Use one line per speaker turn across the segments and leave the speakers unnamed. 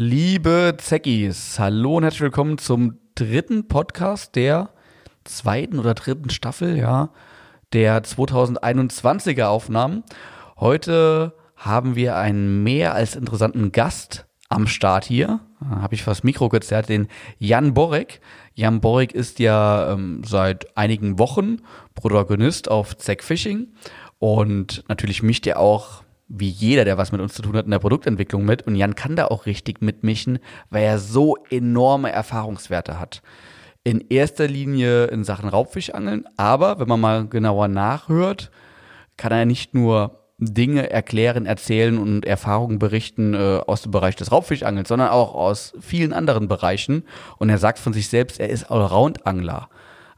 Liebe Zeckis, hallo und herzlich willkommen zum dritten Podcast der zweiten oder dritten Staffel, ja, der 2021er Aufnahmen. Heute haben wir einen mehr als interessanten Gast am Start hier. Habe ich fast Mikro gezerrt, den Jan Borek. Jan Borek ist ja ähm, seit einigen Wochen Protagonist auf Zack Fishing und natürlich mischt er auch wie jeder, der was mit uns zu tun hat, in der Produktentwicklung mit. Und Jan kann da auch richtig mitmischen, weil er so enorme Erfahrungswerte hat. In erster Linie in Sachen Raubfischangeln, aber wenn man mal genauer nachhört, kann er nicht nur Dinge erklären, erzählen und Erfahrungen berichten äh, aus dem Bereich des Raubfischangels, sondern auch aus vielen anderen Bereichen. Und er sagt von sich selbst, er ist Allround-Angler.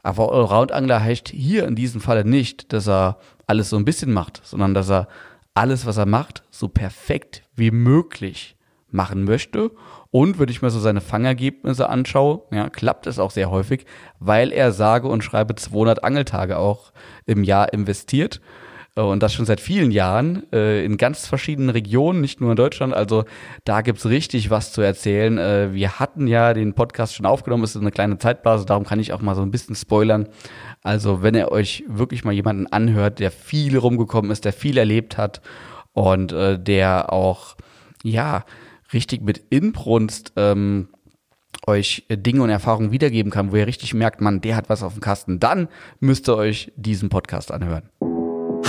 Aber Allround-Angler heißt hier in diesem Falle nicht, dass er alles so ein bisschen macht, sondern dass er alles, was er macht, so perfekt wie möglich machen möchte. Und wenn ich mir so seine Fangergebnisse anschaue, ja, klappt es auch sehr häufig, weil er sage und schreibe 200 Angeltage auch im Jahr investiert. Äh, und das schon seit vielen Jahren äh, in ganz verschiedenen Regionen, nicht nur in Deutschland. Also da gibt's richtig was zu erzählen. Äh, wir hatten ja den Podcast schon aufgenommen, es ist eine kleine Zeitblase, darum kann ich auch mal so ein bisschen spoilern. Also wenn ihr euch wirklich mal jemanden anhört, der viel rumgekommen ist, der viel erlebt hat und äh, der auch, ja, richtig mit Inbrunst ähm, euch Dinge und Erfahrungen wiedergeben kann, wo ihr richtig merkt, man, der hat was auf dem Kasten, dann müsst ihr euch diesen Podcast anhören.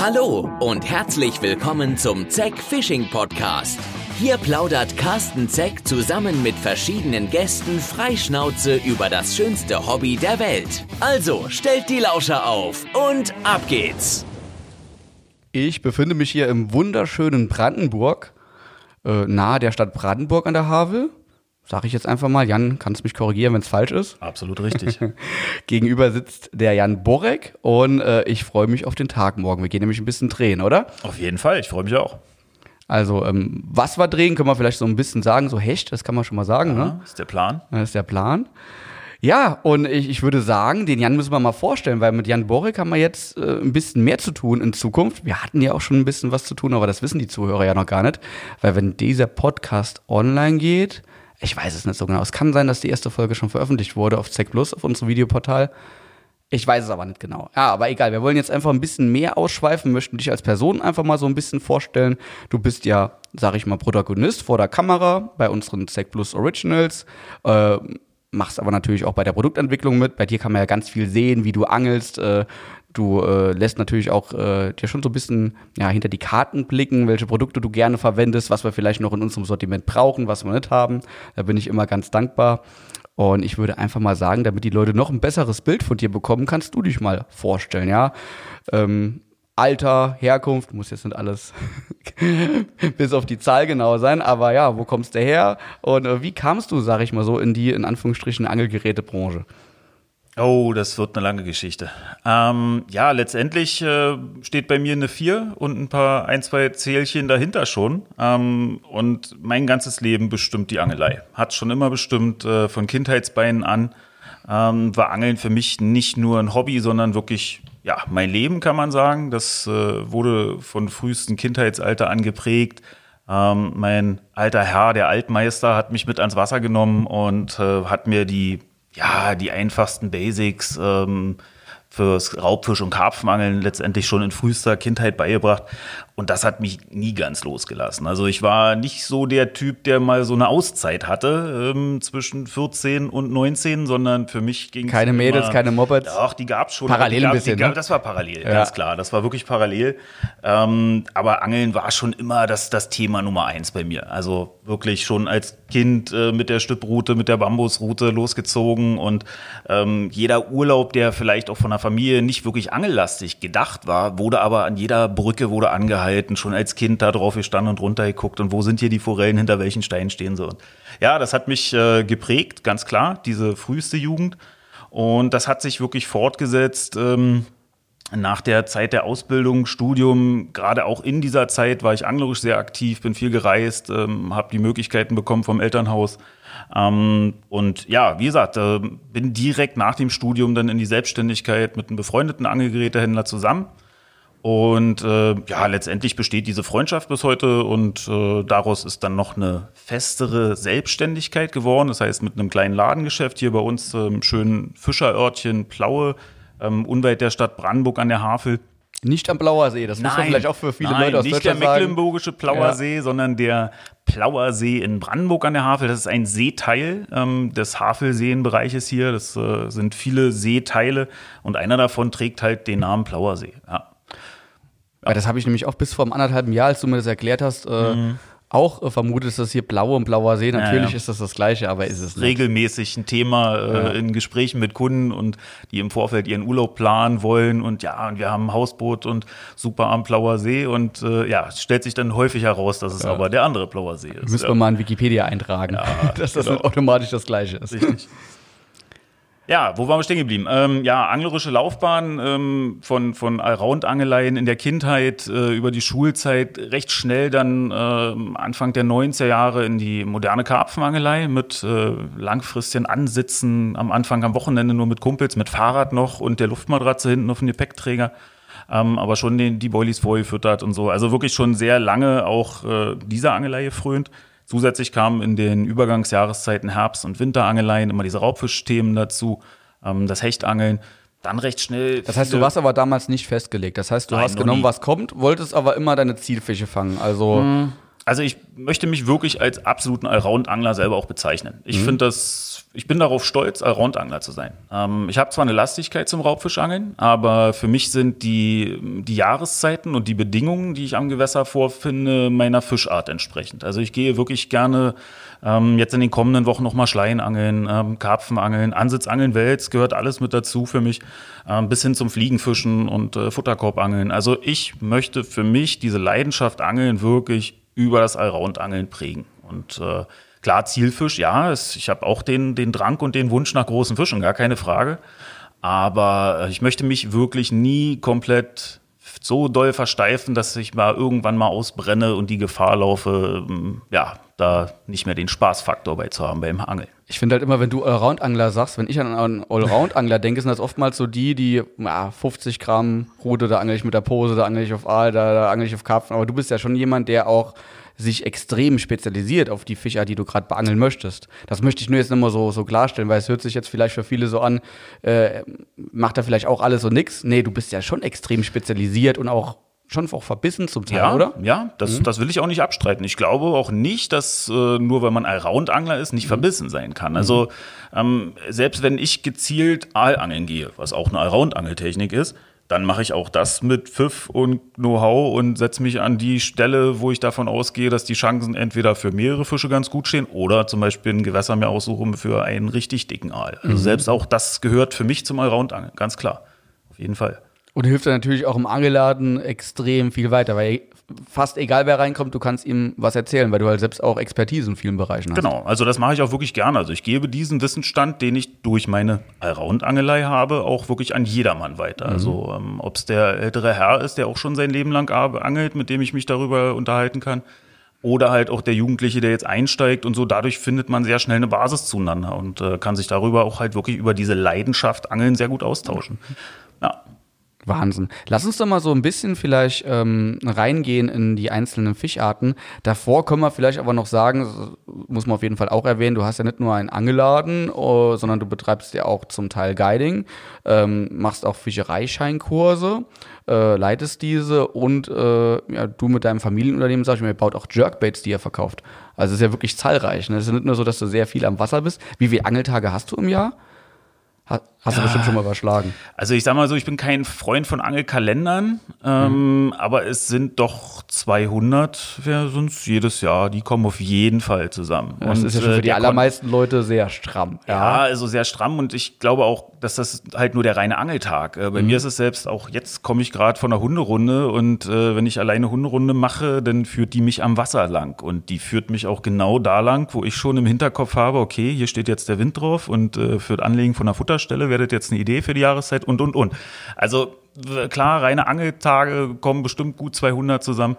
Hallo und herzlich willkommen zum Zeck Fishing Podcast. Hier plaudert Carsten Zeck zusammen mit verschiedenen Gästen freischnauze über das schönste Hobby der Welt. Also stellt die Lauscher auf und ab geht's.
Ich befinde mich hier im wunderschönen Brandenburg, äh, nahe der Stadt Brandenburg an der Havel. Sag ich jetzt einfach mal, Jan, kannst mich korrigieren, wenn es falsch ist.
Absolut richtig.
Gegenüber sitzt der Jan Borek und äh, ich freue mich auf den Tag morgen. Wir gehen nämlich ein bisschen drehen, oder?
Auf jeden Fall, ich freue mich auch.
Also, ähm, was wir drehen, können wir vielleicht so ein bisschen sagen. So Hecht, das kann man schon mal sagen,
ja,
ne?
Ist der Plan.
Das ist der Plan. Ja, und ich, ich würde sagen, den Jan müssen wir mal vorstellen, weil mit Jan Borek haben wir jetzt äh, ein bisschen mehr zu tun in Zukunft. Wir hatten ja auch schon ein bisschen was zu tun, aber das wissen die Zuhörer ja noch gar nicht. Weil wenn dieser Podcast online geht, ich weiß es nicht so genau. Es kann sein, dass die erste Folge schon veröffentlicht wurde auf Zeck Plus, auf unserem Videoportal. Ich weiß es aber nicht genau. Ja, aber egal. Wir wollen jetzt einfach ein bisschen mehr ausschweifen, möchten dich als Person einfach mal so ein bisschen vorstellen. Du bist ja, sag ich mal, Protagonist vor der Kamera bei unseren Zeck Plus Originals. Äh, machst aber natürlich auch bei der Produktentwicklung mit. Bei dir kann man ja ganz viel sehen, wie du angelst. Äh, Du äh, lässt natürlich auch äh, dir schon so ein bisschen ja, hinter die Karten blicken, welche Produkte du gerne verwendest, was wir vielleicht noch in unserem Sortiment brauchen, was wir nicht haben. Da bin ich immer ganz dankbar. Und ich würde einfach mal sagen, damit die Leute noch ein besseres Bild von dir bekommen, kannst du dich mal vorstellen, ja. Ähm, Alter, Herkunft, muss jetzt nicht alles bis auf die Zahl genau sein, aber ja, wo kommst du her und äh, wie kamst du, sag ich mal so, in die in Anführungsstrichen Angelgerätebranche?
Oh, das wird eine lange Geschichte. Ähm, ja, letztendlich äh, steht bei mir eine 4 und ein paar, ein, zwei Zählchen dahinter schon. Ähm, und mein ganzes Leben bestimmt die Angelei. Hat schon immer bestimmt, äh, von Kindheitsbeinen an. Ähm, war Angeln für mich nicht nur ein Hobby, sondern wirklich, ja, mein Leben kann man sagen. Das äh, wurde von frühesten Kindheitsalter angeprägt. Ähm, mein alter Herr, der Altmeister, hat mich mit ans Wasser genommen und äh, hat mir die ja, die einfachsten Basics ähm, fürs Raubfisch- und Karpfenangeln letztendlich schon in frühester Kindheit beigebracht. Und das hat mich nie ganz losgelassen. Also ich war nicht so der Typ, der mal so eine Auszeit hatte ähm, zwischen 14 und 19, sondern für mich ging
Keine Mädels, keine Mopeds?
Ach, die gab's schon.
Parallel
die
ein bisschen,
gab,
ne?
Das war parallel,
Ja.
ganz klar. Das war wirklich parallel. Ähm, aber Angeln war schon immer das, das Thema Nummer eins bei mir. Also wirklich schon als Kind äh, mit der Stüpproute, mit der Bambusroute losgezogen und ähm, jeder Urlaub, der vielleicht auch von der Familie nicht wirklich angellastig gedacht war, wurde aber an jeder Brücke wurde angehalten, schon als Kind da drauf gestanden und runter geguckt und wo sind hier die Forellen, hinter welchen Steinen stehen sie. Und ja, das hat mich äh, geprägt, ganz klar, diese früheste Jugend. Und das hat sich wirklich fortgesetzt. Ähm, nach der Zeit der Ausbildung, Studium, gerade auch in dieser Zeit war ich anglerisch sehr aktiv, bin viel gereist, ähm, habe die Möglichkeiten bekommen vom Elternhaus. Ähm, und ja, wie gesagt, äh, bin direkt nach dem Studium dann in die Selbstständigkeit mit einem befreundeten Angelgerätehändler zusammen. Und äh, ja, letztendlich besteht diese Freundschaft bis heute und äh, daraus ist dann noch eine festere Selbstständigkeit geworden. Das heißt, mit einem kleinen Ladengeschäft hier bei uns im ähm, schönen Fischerörtchen Plaue, ähm, unweit der Stadt Brandenburg an der Havel.
Nicht am Blauer See, das nein, muss man vielleicht auch für viele
nein,
Leute aus
nicht der mecklenburgische Plauer ja. See, sondern der Plauer See in Brandenburg an der Havel. Das ist ein Seeteil ähm, des Havelseenbereiches hier. Das äh, sind viele Seeteile und einer davon trägt halt den Namen Plauer See. Ja.
Weil das habe ich nämlich auch bis vor einem anderthalben Jahr, als du mir das erklärt hast, äh, mhm. auch äh, vermutet, dass das hier Blau und Blauer See. Natürlich ja, ja. ist das das Gleiche, aber ist es
nicht. Regelmäßig ein Thema äh, ja. in Gesprächen mit Kunden und die im Vorfeld ihren Urlaub planen wollen und ja, und wir haben ein Hausboot und super am Blauer See und äh, ja, stellt sich dann häufig heraus, dass es aber der andere Blauer See ist.
Müssen wir mal in Wikipedia eintragen, dass das genau. automatisch das Gleiche ist. Richtig.
Ja, wo waren wir stehen geblieben? Ähm, ja, anglerische Laufbahn ähm, von, von Allround-Angeleien in der Kindheit äh, über die Schulzeit recht schnell dann äh, Anfang der 90er Jahre in die moderne Karpfenangelei mit äh, langfristigen Ansitzen am Anfang am Wochenende nur mit Kumpels, mit Fahrrad noch und der Luftmatratze hinten auf dem Gepäckträger. Ähm, aber schon den, die Boilies vorgefüttert und so. Also wirklich schon sehr lange auch äh, dieser Angelei gefrönt. Zusätzlich kamen in den Übergangsjahreszeiten Herbst- und Winterangeleien immer diese Raubfischthemen dazu, ähm, das Hechtangeln. Dann recht schnell.
Das heißt, du warst aber damals nicht festgelegt. Das heißt, du Nein, hast genommen, nie. was kommt, wolltest aber immer deine Zielfische fangen. Also.
Mhm. Also ich möchte mich wirklich als absoluten Allround-Angler selber auch bezeichnen. Ich mhm. finde das ich bin darauf stolz, Allround-Angler zu sein. Ähm, ich habe zwar eine Lastigkeit zum Raubfischangeln, aber für mich sind die, die Jahreszeiten und die Bedingungen, die ich am Gewässer vorfinde, meiner Fischart entsprechend. Also ich gehe wirklich gerne ähm, jetzt in den kommenden Wochen nochmal Schleienangeln, ähm, Karpfenangeln, Ansitzangeln, Wels, gehört alles mit dazu für mich, ähm, bis hin zum Fliegenfischen und äh, Futterkorbangeln. Also ich möchte für mich diese Leidenschaft Angeln wirklich über das Allround-Angeln prägen. Und äh, Klar, Zielfisch, ja, es, ich habe auch den, den Drang und den Wunsch nach großen Fischen, gar keine Frage. Aber äh, ich möchte mich wirklich nie komplett so doll versteifen, dass ich mal irgendwann mal ausbrenne und die Gefahr laufe, ähm, ja, da nicht mehr den Spaßfaktor bei zu haben beim Angeln.
Ich finde halt immer, wenn du Allround-Angler sagst, wenn ich an einen Allround-Angler denke, sind das oftmals so die, die ja, 50 Gramm Rute, da angel ich mit der Pose, da angel ich auf Aal, da, da angel ich auf Karpfen. Aber du bist ja schon jemand, der auch sich extrem spezialisiert auf die Fischer, die du gerade beangeln möchtest. Das möchte ich nur jetzt nochmal so, so klarstellen, weil es hört sich jetzt vielleicht für viele so an, äh, macht er vielleicht auch alles und nix. Nee, du bist ja schon extrem spezialisiert und auch schon auch verbissen zum Teil,
ja,
oder?
Ja, das, mhm. das will ich auch nicht abstreiten. Ich glaube auch nicht, dass äh, nur weil man Allround-Angler ist, nicht mhm. verbissen sein kann. Also mhm. ähm, selbst wenn ich gezielt Aalangeln gehe, was auch eine Allround-Angeltechnik ist, dann mache ich auch das mit Pfiff und Know-how und setze mich an die Stelle, wo ich davon ausgehe, dass die Chancen entweder für mehrere Fische ganz gut stehen oder zum Beispiel ein Gewässer mir aussuche für einen richtig dicken Aal. Also mhm. selbst auch das gehört für mich zum Allround-Angeln, ganz klar. Auf jeden Fall.
Und hilft dann natürlich auch im Angelladen extrem viel weiter, weil fast egal wer reinkommt, du kannst ihm was erzählen, weil du halt selbst auch Expertise in vielen Bereichen hast.
Genau, also das mache ich auch wirklich gerne. Also ich gebe diesen Wissensstand, den ich durch meine Allround-Angelei habe, auch wirklich an jedermann weiter. Mhm. Also ähm, ob es der ältere Herr ist, der auch schon sein Leben lang angelt, mit dem ich mich darüber unterhalten kann. Oder halt auch der Jugendliche, der jetzt einsteigt und so. Dadurch findet man sehr schnell eine Basis zueinander und äh, kann sich darüber auch halt wirklich über diese Leidenschaft Angeln sehr gut austauschen. Ja.
Wahnsinn. Lass uns doch mal so ein bisschen vielleicht ähm, reingehen in die einzelnen Fischarten. Davor können wir vielleicht aber noch sagen, muss man auf jeden Fall auch erwähnen, du hast ja nicht nur einen Angeladen, oh, sondern du betreibst ja auch zum Teil Guiding, ähm, machst auch Fischereischeinkurse, äh, leitest diese und äh, ja, du mit deinem Familienunternehmen, sag ich mal, baut auch Jerkbaits, die ihr verkauft. Also es ist ja wirklich zahlreich. Ne? Es ist nicht nur so, dass du sehr viel am Wasser bist. Wie viele Angeltage hast du im Jahr? Hast du bestimmt schon mal überschlagen.
Also ich sag mal so, ich bin kein Freund von Angelkalendern, ähm, mhm. aber es sind doch 200, wer sonst jedes Jahr, die kommen auf jeden Fall zusammen.
Ja, das und, ist ja schon für äh, die allermeisten Leute sehr stramm.
Ja. ja, also sehr stramm und ich glaube auch, dass das halt nur der reine Angeltag. Äh, bei mhm. mir ist es selbst auch, jetzt komme ich gerade von einer Hunderunde und äh, wenn ich alleine Hunderunde mache, dann führt die mich am Wasser lang und die führt mich auch genau da lang, wo ich schon im Hinterkopf habe, okay, hier steht jetzt der Wind drauf und äh, führt Anlegen von der Futterstelle werdet jetzt eine Idee für die Jahreszeit und, und, und. Also klar, reine Angeltage kommen bestimmt gut 200 zusammen.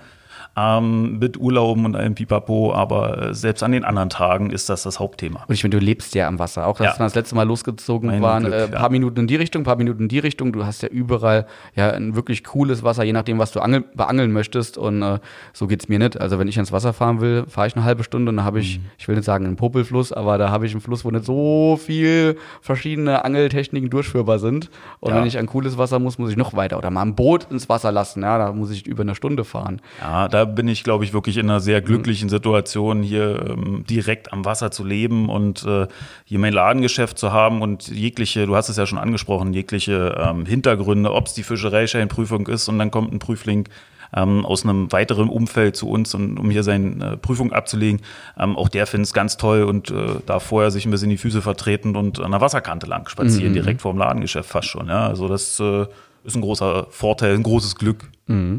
Ähm, mit Urlauben und allem Pipapo, aber äh, selbst an den anderen Tagen ist das das Hauptthema.
Und ich meine, du lebst ja am Wasser. Auch, dass
Ja.
wir das letzte Mal losgezogen
Mein
waren,
Glück,
äh, ein
ja.
paar Minuten in die Richtung, ein paar Minuten in die Richtung. Du hast ja überall ja ein wirklich cooles Wasser, je nachdem, was du angel beangeln möchtest. Und äh, so geht's mir nicht. Also wenn ich ins Wasser fahren will, fahre ich eine halbe Stunde und dann habe ich, ich will nicht sagen einen Popelfluss, aber da habe ich einen Fluss, wo nicht so viel verschiedene Angeltechniken durchführbar sind. Und
Ja.
wenn ich an cooles Wasser muss, muss ich noch weiter. Oder mal ein Boot ins Wasser lassen. Ja, da muss ich über eine Stunde fahren.
Ja, da bin ich, glaube ich, wirklich in einer sehr glücklichen Situation, hier ähm, direkt am Wasser zu leben und äh, hier mein Ladengeschäft zu haben und jegliche, du hast es ja schon angesprochen, jegliche ähm, Hintergründe, ob es die Fischereischeinprüfung ist und dann kommt ein Prüfling ähm, aus einem weiteren Umfeld zu uns, und, um hier seine äh, Prüfung abzulegen. Ähm, auch der findet es ganz toll und äh, da vorher sich ein bisschen die Füße vertreten und an der Wasserkante lang spazieren, direkt vorm Ladengeschäft fast schon. Ja, also das äh, ist ein großer Vorteil, ein großes Glück.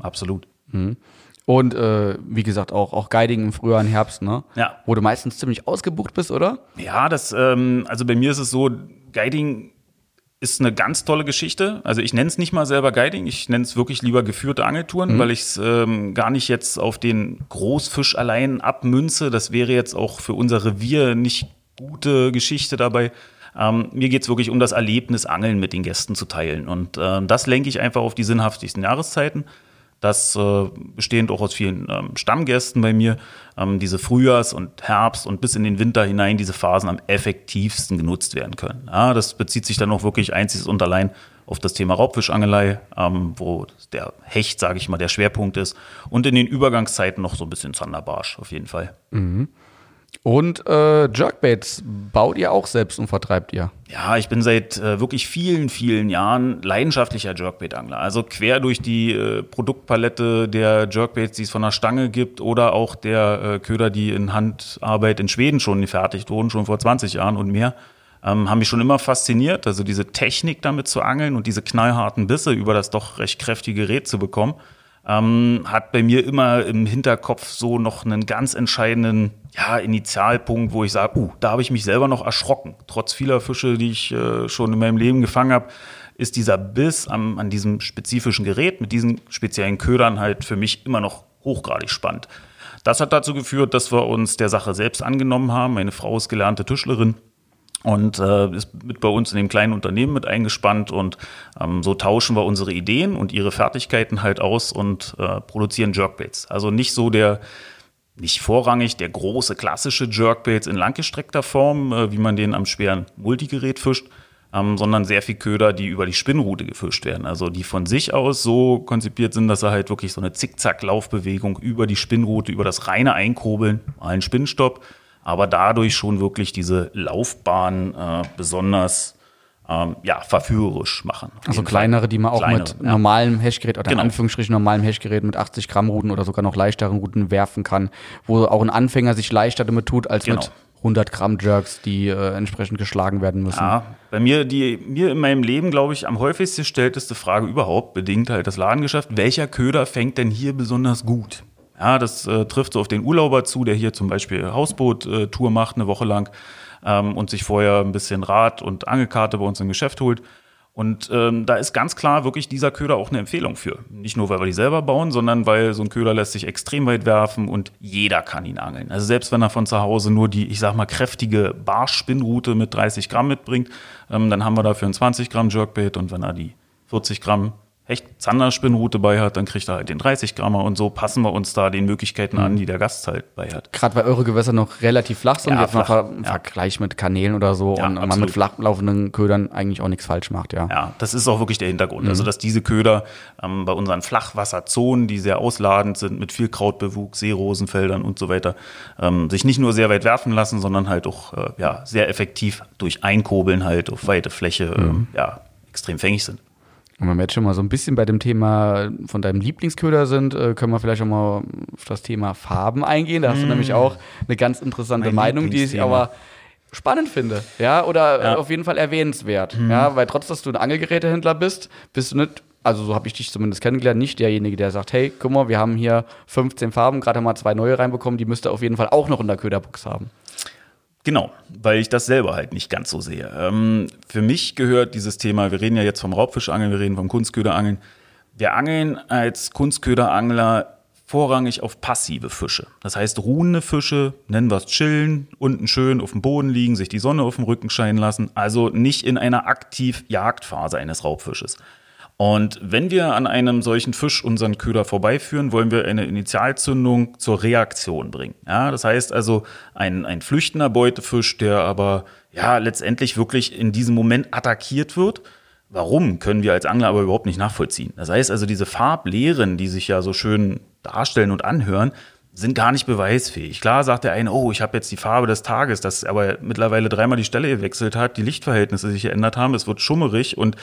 Absolut.
Und äh, wie gesagt, auch, auch Guiding im Frühjahr und Herbst, ne?
Ja.
Wo du meistens ziemlich ausgebucht bist, oder?
Ja, das, ähm, also bei mir ist es so, Guiding ist eine ganz tolle Geschichte. Also ich nenne es nicht mal selber Guiding, ich nenne es wirklich lieber geführte Angeltouren, weil ich es ähm, gar nicht jetzt auf den Großfisch allein abmünze. Das wäre jetzt auch für unser Revier nicht gute Geschichte dabei. Ähm, mir geht's wirklich um das Erlebnis, Angeln mit den Gästen zu teilen. Und äh, das lenke ich einfach auf die sinnhaftigsten Jahreszeiten. Das äh, bestehend auch aus vielen ähm, Stammgästen bei mir, ähm, diese Frühjahrs- und Herbst- und bis in den Winter hinein diese Phasen am effektivsten genutzt werden können. Ja, das bezieht sich dann auch wirklich einzig und allein auf das Thema Raubfischangelei, ähm, wo der Hecht, sage ich mal, der Schwerpunkt ist. Und in den Übergangszeiten noch so ein bisschen Zanderbarsch auf jeden Fall.
Und äh, Jerkbaits baut ihr auch selbst und vertreibt ihr.
Ja, ich bin seit äh, wirklich vielen, vielen Jahren leidenschaftlicher Jerkbait-Angler. Also quer durch die äh, Produktpalette der Jerkbaits, die es von der Stange gibt oder auch der äh, Köder, die in Handarbeit in Schweden schon gefertigt wurden, schon vor 20 Jahren und mehr, ähm, haben mich schon immer fasziniert. Also diese Technik damit zu angeln und diese knallharten Bisse über das doch recht kräftige Gerät zu bekommen, ähm, hat bei mir immer im Hinterkopf so noch einen ganz entscheidenden ja, Initialpunkt, wo ich sage, uh, da habe ich mich selber noch erschrocken. Trotz vieler Fische, die ich äh, schon in meinem Leben gefangen habe, ist dieser Biss am, an diesem spezifischen Gerät mit diesen speziellen Ködern halt für mich immer noch hochgradig spannend. Das hat dazu geführt, dass wir uns der Sache selbst angenommen haben. Meine Frau ist gelernte Tischlerin und äh, ist mit bei uns in dem kleinen Unternehmen mit eingespannt und ähm, so tauschen wir unsere Ideen und ihre Fertigkeiten halt aus und äh, produzieren Jerkbaits. Also nicht so der nicht vorrangig der große klassische Jerkbaits in langgestreckter Form, äh, wie man den am schweren Multigerät fischt, ähm, sondern sehr viel Köder, die über die Spinnrute gefischt werden. Also die von sich aus so konzipiert sind, dass sie halt wirklich so eine Zickzack-Laufbewegung über die Spinnrute, über das reine Einkurbeln, mal einen Spinnstopp, aber dadurch schon wirklich diese Laufbahn äh, besonders ähm, ja, verführerisch machen.
Also
jeden Fall.
kleinere, die man auch
Kleinere,
mit
ja.
normalem Hashgerät oder
Genau.
in Anführungsstrichen normalem Hashgerät mit 80 Gramm Ruten oder sogar noch leichteren Ruten werfen kann, wo auch ein Anfänger sich leichter damit tut, als
Genau.
mit 100 Gramm Jerks, die äh, entsprechend geschlagen werden müssen.
Ja, bei mir, die mir in meinem Leben, glaube ich, am häufigsten gestellteste Frage überhaupt, bedingt halt das Ladengeschäft, welcher Köder fängt denn hier besonders gut? Ja, das äh, trifft so auf den Urlauber zu, der hier zum Beispiel Hausboot-Tour macht, eine Woche lang ähm, und sich vorher ein bisschen Rad und Angelkarte bei uns im Geschäft holt. Und ähm, da ist ganz klar wirklich dieser Köder auch eine Empfehlung für. Nicht nur, weil wir die selber bauen, sondern weil so ein Köder lässt sich extrem weit werfen und jeder kann ihn angeln. Also selbst wenn er von zu Hause nur die, ich sag mal, kräftige Barspinnrute mit 30 Gramm mitbringt, ähm, dann haben wir dafür ein 20 Gramm Jerkbait und wenn er die 40 Gramm Hecht-Zander-Spinnrute bei hat, dann kriegt er halt den 30 Grammer und so passen wir uns da den Möglichkeiten an, die der Gast halt bei hat.
Gerade weil eure Gewässer noch relativ flach sind,
Ja,
jetzt
flach,
ver- im
ja.
Vergleich mit Kanälen oder so
Ja,
und man
absolut.
mit flach laufenden Ködern eigentlich auch nichts falsch macht, ja.
Ja, das ist auch wirklich der Hintergrund.
Mhm.
Also, dass diese Köder ähm, bei unseren Flachwasserzonen, die sehr ausladend sind, mit viel Krautbewuchs, Seerosenfeldern und so weiter, ähm, sich nicht nur sehr weit werfen lassen, sondern halt auch äh, ja, sehr effektiv durch Einkurbeln halt auf weite Fläche
Mhm.
ähm, ja, extrem fängig sind.
Und wenn wir jetzt schon mal so ein bisschen bei dem Thema von deinem Lieblingsköder sind, äh, können wir vielleicht auch mal auf das Thema Farben eingehen. Da hast du nämlich auch eine ganz interessante
Mein
Meinung, die ich aber spannend finde, ja, oder
Ja.
äh, auf jeden Fall erwähnenswert, ja, weil trotz, dass du ein Angelgerätehändler bist, bist du nicht, also so habe ich dich zumindest kennengelernt, nicht derjenige, der sagt, hey, guck mal, wir haben hier 15 Farben, gerade haben wir zwei neue reinbekommen, die müsst ihr auf jeden Fall auch noch in der Köderbox haben.
Genau, weil ich das selber halt nicht ganz so sehe. Ähm, für mich gehört dieses Thema, wir reden ja jetzt vom Raubfischangeln, wir reden vom Kunstköderangeln. Wir angeln als Kunstköderangler vorrangig auf passive Fische. Das heißt, ruhende Fische, nennen wir es chillen, unten schön auf dem Boden liegen, sich die Sonne auf dem Rücken scheinen lassen, also nicht in einer aktiv Jagdphase eines Raubfisches. Und wenn wir an einem solchen Fisch unseren Köder vorbeiführen, wollen wir eine Initialzündung zur Reaktion bringen. Ja, das heißt also ein, ein flüchtender Beutefisch, der aber ja letztendlich wirklich in diesem Moment attackiert wird. Warum können wir als Angler aber überhaupt nicht nachvollziehen? Das heißt also, diese Farblehren, die sich ja so schön darstellen und anhören, sind gar nicht beweisfähig. Klar sagt der eine, oh, ich habe jetzt die Farbe des Tages, das aber mittlerweile dreimal die Stelle gewechselt hat, die Lichtverhältnisse sich geändert haben, es wird schummerig und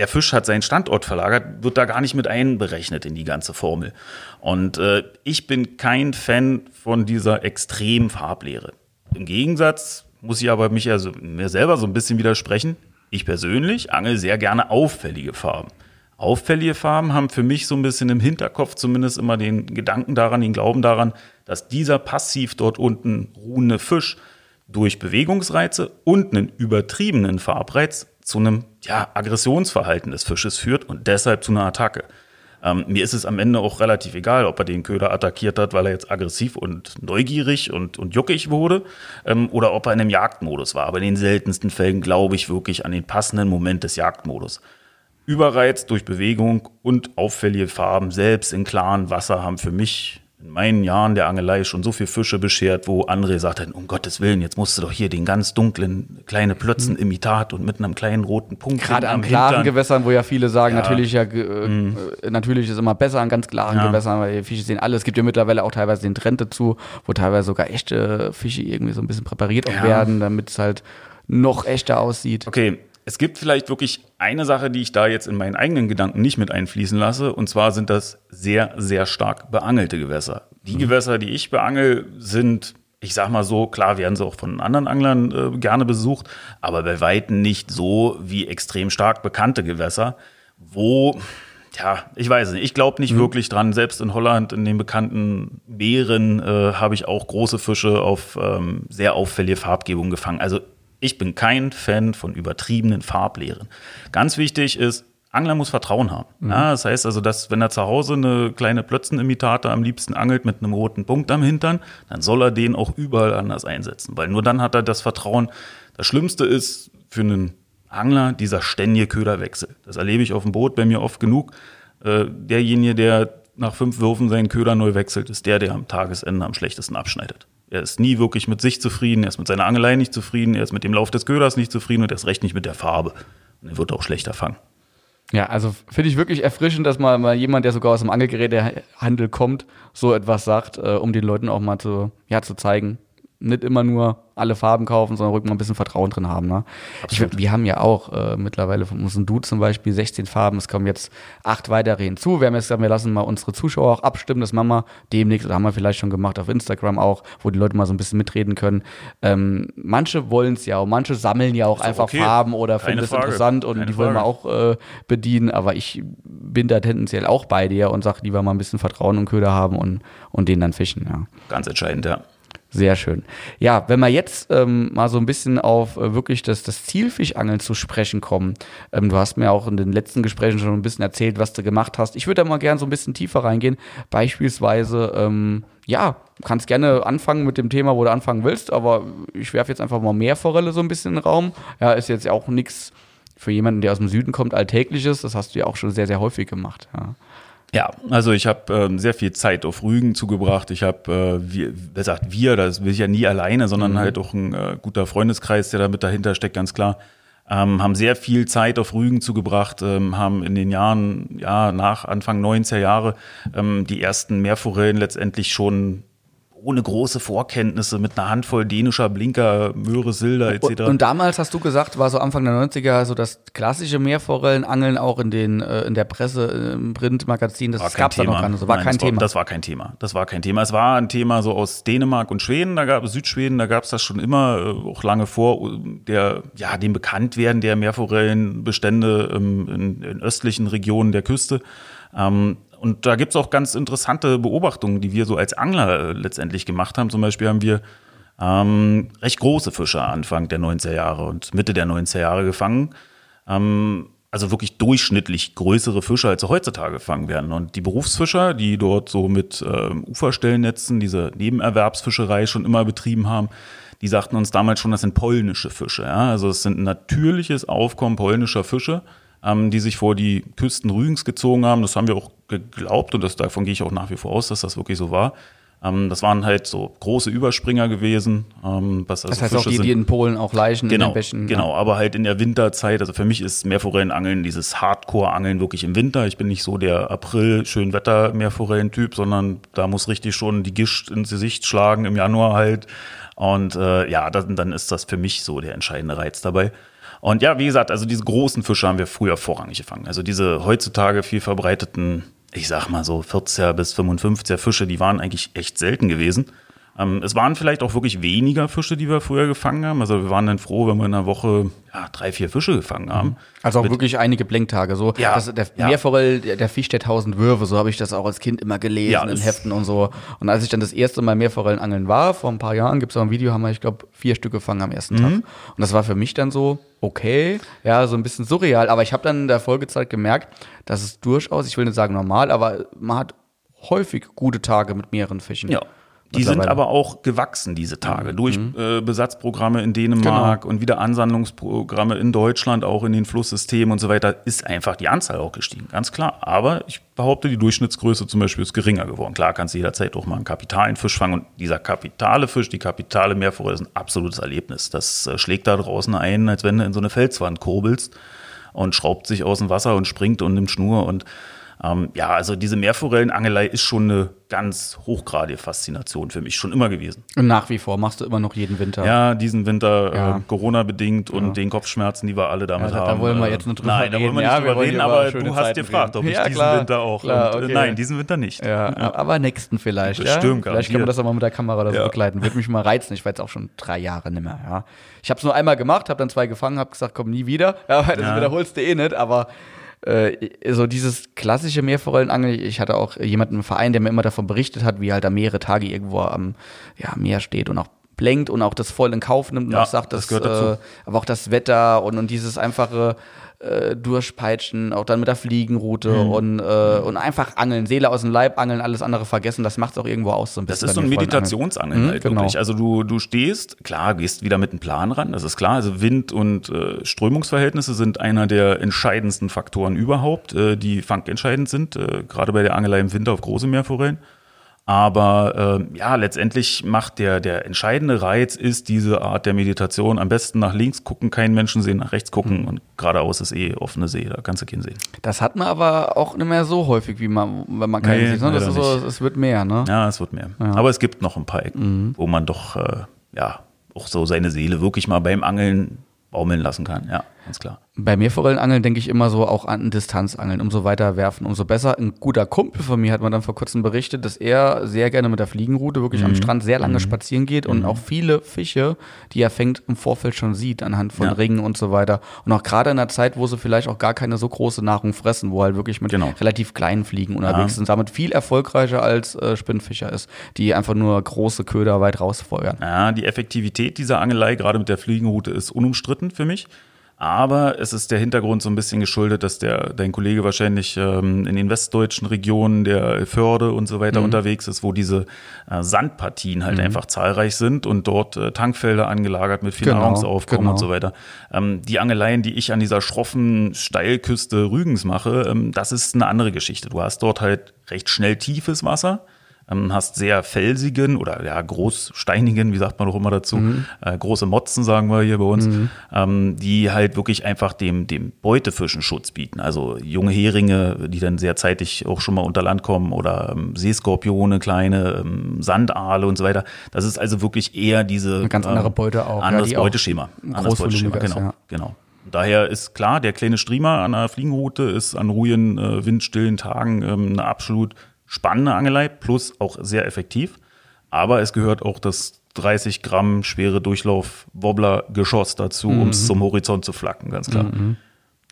der Fisch hat seinen Standort verlagert, wird da gar nicht mit einberechnet in die ganze Formel. Und äh, ich bin kein Fan von dieser extremen Farblehre. Im Gegensatz muss ich aber mich also mir selber so ein bisschen widersprechen. Ich persönlich angel sehr gerne auffällige Farben. Auffällige Farben haben für mich so ein bisschen im Hinterkopf zumindest immer den Gedanken daran, den Glauben daran, dass dieser passiv dort unten ruhende Fisch durch Bewegungsreize und einen übertriebenen Farbreiz zu einem ja, Aggressionsverhalten des Fisches führt und deshalb zu einer Attacke. Ähm, mir ist es am Ende auch relativ egal, ob er den Köder attackiert hat, weil er jetzt aggressiv und neugierig und, und juckig wurde, ähm, oder ob er in einem Jagdmodus war. Aber in den seltensten Fällen glaube ich wirklich an den passenden Moment des Jagdmodus. Überreiz durch Bewegung und auffällige Farben, selbst in klaren Wasser, haben für mich in meinen Jahren der Angelei schon so viele Fische beschert, wo andere gesagt haben, um Gottes Willen, jetzt musst du doch hier den ganz dunklen, kleine Plötzen mhm. Imitat und mit einem kleinen roten Punkt.
Gerade an klaren Hintern. Gewässern, wo ja viele sagen, ja. natürlich ja, äh, mhm. natürlich ist immer besser an ganz klaren ja. Gewässern, weil die Fische sehen alles. Es gibt ja mittlerweile auch teilweise den Trend dazu, wo teilweise sogar echte Fische irgendwie so ein bisschen präpariert ja. werden, damit es halt noch echter aussieht.
Okay, es gibt vielleicht wirklich eine Sache, die ich da jetzt in meinen eigenen Gedanken nicht mit einfließen lasse. Und zwar sind das sehr, sehr stark beangelte Gewässer. Die mhm. Gewässer, die ich beangel, sind, ich sag mal so, klar werden sie auch von anderen Anglern äh, gerne besucht, aber bei Weitem nicht so wie extrem stark bekannte Gewässer, wo ja, ich weiß nicht. Ich glaube nicht mhm. wirklich dran. Selbst in Holland, in den bekannten Meeren, äh, habe ich auch große Fische auf ähm, sehr auffällige Farbgebung gefangen. Also ich bin kein Fan von übertriebenen Farblehren. Ganz wichtig ist, Angler muss Vertrauen haben. Mhm. Ja, das heißt also, dass wenn er zu Hause eine kleine Plötzenimitator am liebsten angelt mit einem roten Punkt am Hintern, dann soll er den auch überall anders einsetzen, weil nur dann hat er das Vertrauen. Das Schlimmste ist für einen Angler dieser ständige Köderwechsel. Das erlebe ich auf dem Boot bei mir oft genug. Äh, derjenige, der nach fünf Würfen seinen Köder neu wechselt, ist der, der am Tagesende am schlechtesten abschneidet. Er ist nie wirklich mit sich zufrieden, er ist mit seiner Angelei nicht zufrieden, er ist mit dem Lauf des Köders nicht zufrieden und er ist recht nicht mit der Farbe. Und er wird auch schlechter fangen.
Ja, also finde ich wirklich erfrischend, dass mal, mal jemand, der sogar aus dem Angelgerätehandel kommt, so etwas sagt, äh, um den Leuten auch mal zu, ja, zu zeigen, nicht immer nur alle Farben kaufen, sondern ruhig mal ein bisschen Vertrauen drin haben. Ne? Ich, wir haben ja auch äh, mittlerweile von unserem Du zum Beispiel 16 Farben, es kommen jetzt acht weitere hinzu. Wir haben jetzt gesagt, wir lassen mal unsere Zuschauer auch abstimmen, das machen wir demnächst, oder haben wir vielleicht schon gemacht auf Instagram auch, wo die Leute mal so ein bisschen mitreden können. Ähm, manche wollen es ja auch, manche sammeln ja auch einfach okay. Farben oder finden es interessant und Keine die wollen wir auch äh, bedienen, aber ich bin da tendenziell auch bei dir und sage lieber mal ein bisschen Vertrauen und Köder haben und, und den dann fischen. Ja.
Ganz entscheidend, ja.
Sehr schön. Ja, wenn wir jetzt ähm, mal so ein bisschen auf äh, wirklich das, das Zielfischangeln zu sprechen kommen. Ähm, du hast mir auch in den letzten Gesprächen schon ein bisschen erzählt, was du gemacht hast. Ich würde da mal gerne so ein bisschen tiefer reingehen. Beispielsweise, ähm, ja, kannst gerne anfangen mit dem Thema, wo du anfangen willst, aber ich werfe jetzt einfach mal Meerforelle so ein bisschen in den Raum. Ja, ist jetzt auch nichts für jemanden, der aus dem Süden kommt, alltägliches. Das hast du ja auch schon sehr, sehr häufig gemacht. Ja.
Ja, also ich habe ähm, sehr viel Zeit auf Rügen zugebracht. Ich habe, äh, wie wer sagt wir, das will ich ja nie alleine, sondern mhm. halt auch ein äh, guter Freundeskreis, der da mit dahinter steckt, ganz klar. Ähm, haben sehr viel Zeit auf Rügen zugebracht, ähm, haben in den Jahren, ja, nach Anfang 90er Jahre ähm, die ersten Meerforellen letztendlich schon ohne große Vorkenntnisse mit einer Handvoll dänischer Blinker, Möhre, Silder etc.
Und, und, damals hast du gesagt, war so Anfang der 90er so das klassische Meerforellenangeln auch in den äh, in der Presse im Printmagazin, das gab es da noch gar nicht, so war Nein, kein
das
Thema.
War, das war kein Thema. Das war kein Thema. Es war ein Thema so aus Dänemark und Schweden, da gab es Südschweden, da gab es das schon immer äh, auch lange vor der ja, dem Bekanntwerden der Meerforellenbestände ähm, in, in östlichen Regionen der Küste. Ähm, und da gibt's auch ganz interessante Beobachtungen, die wir so als Angler äh, letztendlich gemacht haben. Zum Beispiel haben wir ähm, recht große Fische Anfang der 90er Jahre und Mitte der 90er Jahre gefangen. Ähm, also wirklich durchschnittlich größere Fische, als sie heutzutage gefangen werden. Und die Berufsfischer, die dort so mit ähm, Uferstellnetzen diese Nebenerwerbsfischerei schon immer betrieben haben, die sagten uns damals schon, das sind polnische Fische. Ja? Also es sind natürliches Aufkommen polnischer Fische, ähm, die sich vor die Küsten Rügens gezogen haben. Das haben wir auch geglaubt und das, davon gehe ich auch nach wie vor aus, dass das wirklich so war. Ähm, das waren halt so große Überspringer gewesen.
Ähm, was also das heißt Fische auch die, sind. die in Polen auch Leichen
genau,
in den Bächen.
Genau, ja. aber halt in der Winterzeit. Also für mich ist Meerforellenangeln dieses Hardcore-Angeln wirklich im Winter. Ich bin nicht so der April schön Wetter Meerforellentyp, sondern da muss richtig schon die Gischt ins Gesicht schlagen im Januar halt. Und äh, ja, dann, dann ist das für mich so der entscheidende Reiz dabei. Und ja, wie gesagt, also diese großen Fische haben wir früher vorrangig gefangen. Also diese heutzutage viel verbreiteten ich sag mal so 40er bis 55er Fische, die waren eigentlich echt selten gewesen. Ähm, es waren vielleicht auch wirklich weniger Fische, die wir früher gefangen haben. Also wir waren dann froh, wenn wir in einer Woche ja, drei, vier Fische gefangen haben. Mhm.
Also auch Mit, wirklich einige Blinktage. So, ja, das, der ja. Meerforell, der, der Fisch der tausend Würfe, so habe ich das auch als Kind immer gelesen ja, in Heften und so. Und als ich dann das erste Mal Meerforellenangeln war, vor ein paar Jahren, gibt es auch ein Video, haben wir, ich glaube, vier Stück gefangen am ersten mhm. Tag. Und das war für mich dann so, okay, ja, so ein bisschen surreal. Aber ich habe dann in der Folgezeit gemerkt, dass es durchaus, ich will nicht sagen normal, aber man hat häufig gute Tage mit mehreren Fischen.
Ja. Die sind aber auch gewachsen, diese Tage, durch mhm. äh, Besatzprogramme in Dänemark genau. und wieder Ansammlungsprogramme in Deutschland, auch in den Flusssystemen und so weiter, ist einfach die Anzahl auch gestiegen, ganz klar. Aber ich behaupte, die Durchschnittsgröße zum Beispiel ist geringer geworden. Klar kannst du jederzeit auch mal einen kapitalen Fisch fangen und dieser kapitale Fisch, die kapitale Meerforelle ist ein absolutes Erlebnis. Das äh, schlägt da draußen ein, als wenn du in so eine Felswand kurbelst und schraubt sich aus dem Wasser und springt und nimmt Schnur und ähm, ja, also diese Meerforellenangelei ist schon eine ganz hochgradige Faszination für mich, schon immer gewesen.
Und nach wie vor machst du immer noch jeden Winter.
Ja, diesen Winter, ja. äh, Corona-bedingt und ja. den Kopfschmerzen, die wir alle damit ja, da, haben.
Da wollen wir jetzt nicht drüber
nein, reden. Nein, da wollen wir nicht ja, drüber reden, aber du hast gefragt, ob ich diesen klar, Winter auch. Klar, und, äh, okay. nein, diesen Winter nicht.
Ja, aber nächsten vielleicht.
Das stimmt,
Vielleicht können wir das auch mal mit der Kamera oder so begleiten. Würde mich mal reizen. Ich war jetzt auch schon drei Jahre nicht mehr. Ja. Ich habe es nur einmal gemacht, habe dann zwei gefangen, habe gesagt, komm nie wieder. Ja, das wiederholst du eh nicht, aber äh, so dieses klassische Meerforellenangeln. Ich hatte auch jemanden im Verein, der mir immer davon berichtet hat, wie halt da mehrere Tage irgendwo am ja, Meer steht und auch blenkt und auch das voll in Kauf nimmt und
ja,
auch sagt,
das, das gehört
äh, aber auch das Wetter und, und dieses einfache äh, durchpeitschen, auch dann mit der Fliegenroute mhm. und, äh, und einfach angeln, Seele aus dem Leib angeln, alles andere vergessen, das macht es auch irgendwo aus
so ein bisschen. Das ist so ein Meditationsangeln mhm, halt genau. wirklich. Also du, du stehst, klar, gehst wieder mit einem Plan ran, das ist klar. Also Wind und äh, Strömungsverhältnisse sind einer der entscheidendsten Faktoren überhaupt, äh, die fangentscheidend sind, äh, gerade bei der Angelei im Winter auf große Meerforellen. Aber äh, ja, letztendlich macht der, der entscheidende Reiz ist diese Art der Meditation. Am besten nach links gucken, keinen Menschen sehen, nach rechts gucken mhm. und geradeaus ist eh offene See, da kannst du keinen sehen.
Das hat man aber auch nicht mehr so häufig, wie man, wenn man keinen nee, sieht. Ne? Das ist so, es wird mehr, ne?
Ja, es wird mehr. Ja. Aber es gibt noch ein paar Ecken, mhm. wo man doch äh, ja auch so seine Seele wirklich mal beim Angeln baumeln lassen kann, ja, ganz klar.
Bei Meerforellenangeln denke ich immer so auch an Distanzangeln. Umso weiter werfen, umso besser. Ein guter Kumpel von mir hat mir dann vor kurzem berichtet, dass er sehr gerne mit der Fliegenroute wirklich mhm. am Strand sehr lange mhm. spazieren geht und mhm. auch viele Fische, die er fängt, im Vorfeld schon sieht, anhand von ja. Ringen und so weiter. Und auch gerade in der Zeit, wo sie vielleicht auch gar keine so große Nahrung fressen, wo halt wirklich mit genau. relativ kleinen Fliegen unterwegs ja. sind, damit viel erfolgreicher als äh, Spinnfischer ist, die einfach nur große Köder weit rausfeuern.
Ja, die Effektivität dieser Angelei, gerade mit der Fliegenroute, ist unumstritten für mich. Aber es ist der Hintergrund so ein bisschen geschuldet, dass der, dein Kollege wahrscheinlich ähm, in den westdeutschen Regionen der Förde und so weiter mhm. unterwegs ist, wo diese äh, Sandpartien halt mhm. einfach zahlreich sind und dort äh, Tankfelder angelagert mit viel genau, Nahrungsaufkommen genau. und so weiter. Ähm, die Angeleien, die ich an dieser schroffen Steilküste Rügens mache, ähm, das ist eine andere Geschichte. Du hast dort halt recht schnell tiefes Wasser ähm, hast sehr felsigen oder ja großsteinigen, wie sagt man doch immer dazu, mhm. äh, große Motzen sagen wir hier bei uns, mhm. ähm, die halt wirklich einfach dem, dem Beutefischen Schutz bieten. Also junge Heringe, die dann sehr zeitig auch schon mal unter Land kommen oder ähm, Seeskorpione, kleine ähm, Sandaale und so weiter. Das ist also wirklich eher diese
Eine ganz andere ähm, Beute auch.
Anderes ja, Beuteschema. Anderes Beuteschema, genau. ja. genau. Daher ist klar, der kleine Streamer an der Fliegenroute ist an ruhigen, äh, windstillen Tagen ähm, eine absolut spannende Angelei, plus auch sehr effektiv. Aber es gehört auch das 30 Gramm schwere Durchlauf-Wobbler-Geschoss dazu, mhm. um es zum Horizont zu flacken, ganz klar. Mhm.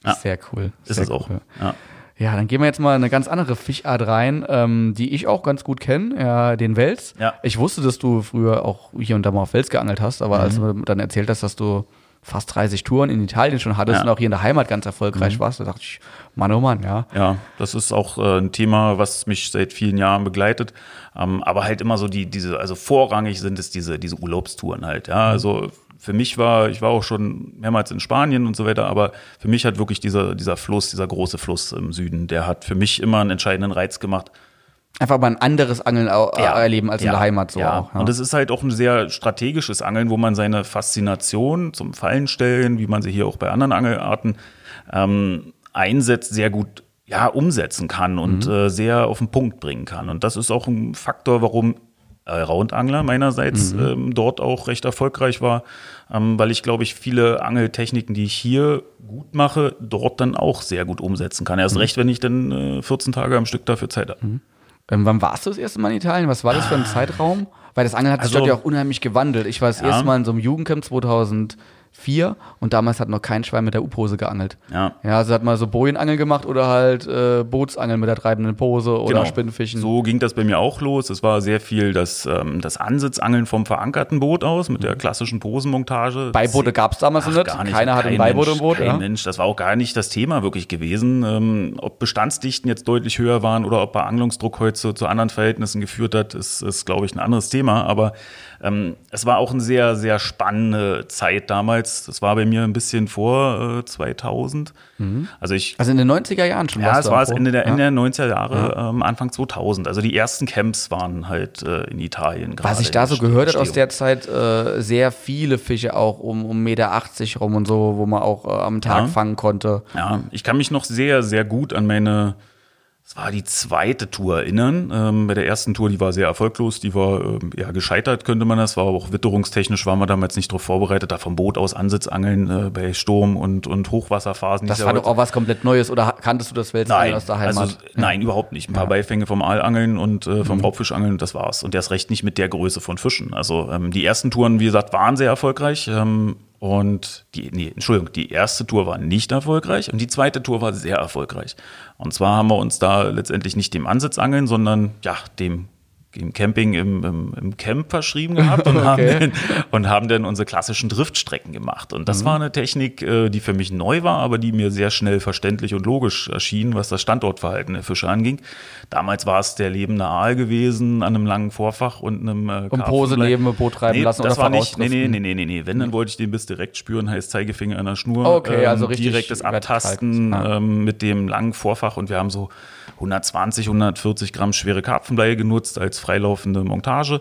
Ja. Sehr cool.
Ist
sehr
es auch.
Cool. Ja. ja. dann gehen wir jetzt mal eine ganz andere Fischart rein, ähm, die ich auch ganz gut kenne, ja, den Wels.
Ja.
Ich wusste, dass du früher auch hier und da mal auf Wels geangelt hast, aber mhm. als du dann erzählt hast, dass du fast 30 Touren in Italien schon hattest
Ja.
und auch hier in der Heimat ganz erfolgreich warst. Da dachte ich, Mann, oh Mann, ja.
Ja, das ist auch äh, ein Thema, was mich seit vielen Jahren begleitet. Ähm, aber halt immer so die, diese, also vorrangig sind es diese, diese Urlaubstouren halt. Ja, also für mich war, ich war auch schon mehrmals in Spanien und so weiter, aber für mich hat wirklich dieser, dieser Fluss, dieser große Fluss im Süden, der hat für mich immer einen entscheidenden Reiz gemacht.
Einfach mal ein anderes Angeln au- äh, erleben als in
Ja,
der Heimat so
ja.
auch. Ja.
Und es ist halt auch ein sehr strategisches Angeln, wo man seine Faszination zum Fallenstellen, wie man sie hier auch bei anderen Angelarten ähm, einsetzt, sehr gut ja, umsetzen kann und
Mhm.
äh, sehr auf den Punkt bringen kann. Und das ist auch ein Faktor, warum äh, Roundangler meinerseits
Mhm.
ähm, dort auch recht erfolgreich war, ähm, weil ich glaube ich viele Angeltechniken, die ich hier gut mache, dort dann auch sehr gut umsetzen kann.
Mhm.
Erst recht, wenn ich dann äh, 14 Tage am Stück dafür Zeit habe.
Ähm, wann warst du das erste Mal in Italien? Was war das für ein Zeitraum? Weil das Angeln hat sich
Also-
dort ja auch unheimlich gewandelt. Ich war das
Ja.
erste Mal in so einem Jugendcamp 2004 und damals hat noch kein Schwein mit der U-Pose geangelt.
Ja.
Ja, also hat mal so Bojenangeln gemacht oder halt äh, Bootsangeln mit der treibenden Pose oder Spinnfischen.
Genau. So ging das bei mir auch los. Es war sehr viel das, ähm, das Ansitzangeln vom verankerten Boot aus mit der klassischen Posenmontage.
Beiboote gab es damals
Ach,
nicht.
gar nicht.
Keiner hatte ein Beiboot im Boot.
Kein
Ja.
Mensch, das war auch gar nicht das Thema wirklich gewesen. Ähm, ob Bestandsdichten jetzt deutlich höher waren oder ob Beangelungsdruck heute zu, zu anderen Verhältnissen geführt hat, ist, ist glaube ich, ein anderes Thema. Aber ähm, es war auch eine sehr, sehr spannende Zeit damals. Das war bei mir ein bisschen vor äh, 2000. Also ich
Also in den 90er Jahren schon.
ja, es war es? Ende der,
ja.
Ende der 90er Jahre, ähm, Anfang 2000. Also die ersten Camps waren halt äh, in Italien.
Was
gerade
ich da so gehört hat aus der Zeit, äh, sehr viele Fische auch um, um Meter 80 rum und so, wo man auch äh, am Tag
Ja.
fangen konnte.
Ja, ich kann mich noch sehr, sehr gut an meine, es war die zweite Tour erinnern. Ähm, bei der ersten Tour, die war sehr erfolglos, die war ähm, eher gescheitert, könnte man das. War aber auch witterungstechnisch, waren wir damals nicht darauf vorbereitet, da vom Boot aus Ansitzangeln äh, bei Sturm und, und Hochwasserphasen.
Das war
ja
doch auch was komplett Neues oder kanntest du das Welsangeln aus der Heimat?
also, nein, überhaupt nicht. Ein paar Beifänge vom Aalangeln und äh,
Mhm.
vom Raubfischangeln, das war's. Und erst recht nicht mit der Größe von Fischen. Also ähm, die ersten Touren, wie gesagt, waren sehr erfolgreich. Ähm, und die, nee, Entschuldigung, die erste Tour war nicht erfolgreich und die zweite Tour war sehr erfolgreich. Und zwar haben wir uns da letztendlich nicht dem Ansitzangeln, sondern ja, dem dem Camping im, im, im Camp verschrieben gehabt und, haben
Okay.
dann, und haben dann unsere klassischen Driftstrecken gemacht. Und das war eine Technik, äh, die für mich neu war, aber die mir sehr schnell verständlich und logisch erschien, was das Standortverhalten der Fische anging. Damals war es der lebende Aal gewesen an einem langen Vorfach und einem äh,
Und Pose neben dem Boot treiben
nee,
lassen
das
oder
war nicht, nee, nee, nee, nee, nee, nee. Wenn, dann wollte ich den Biss direkt spüren, heißt Zeigefinger an der Schnur.
Okay, also richtig
Direktes. Abtasten
Ja.
ähm, mit dem langen Vorfach und wir haben so 120, 140 Gramm schwere Karpfenbleie genutzt als freilaufende Montage.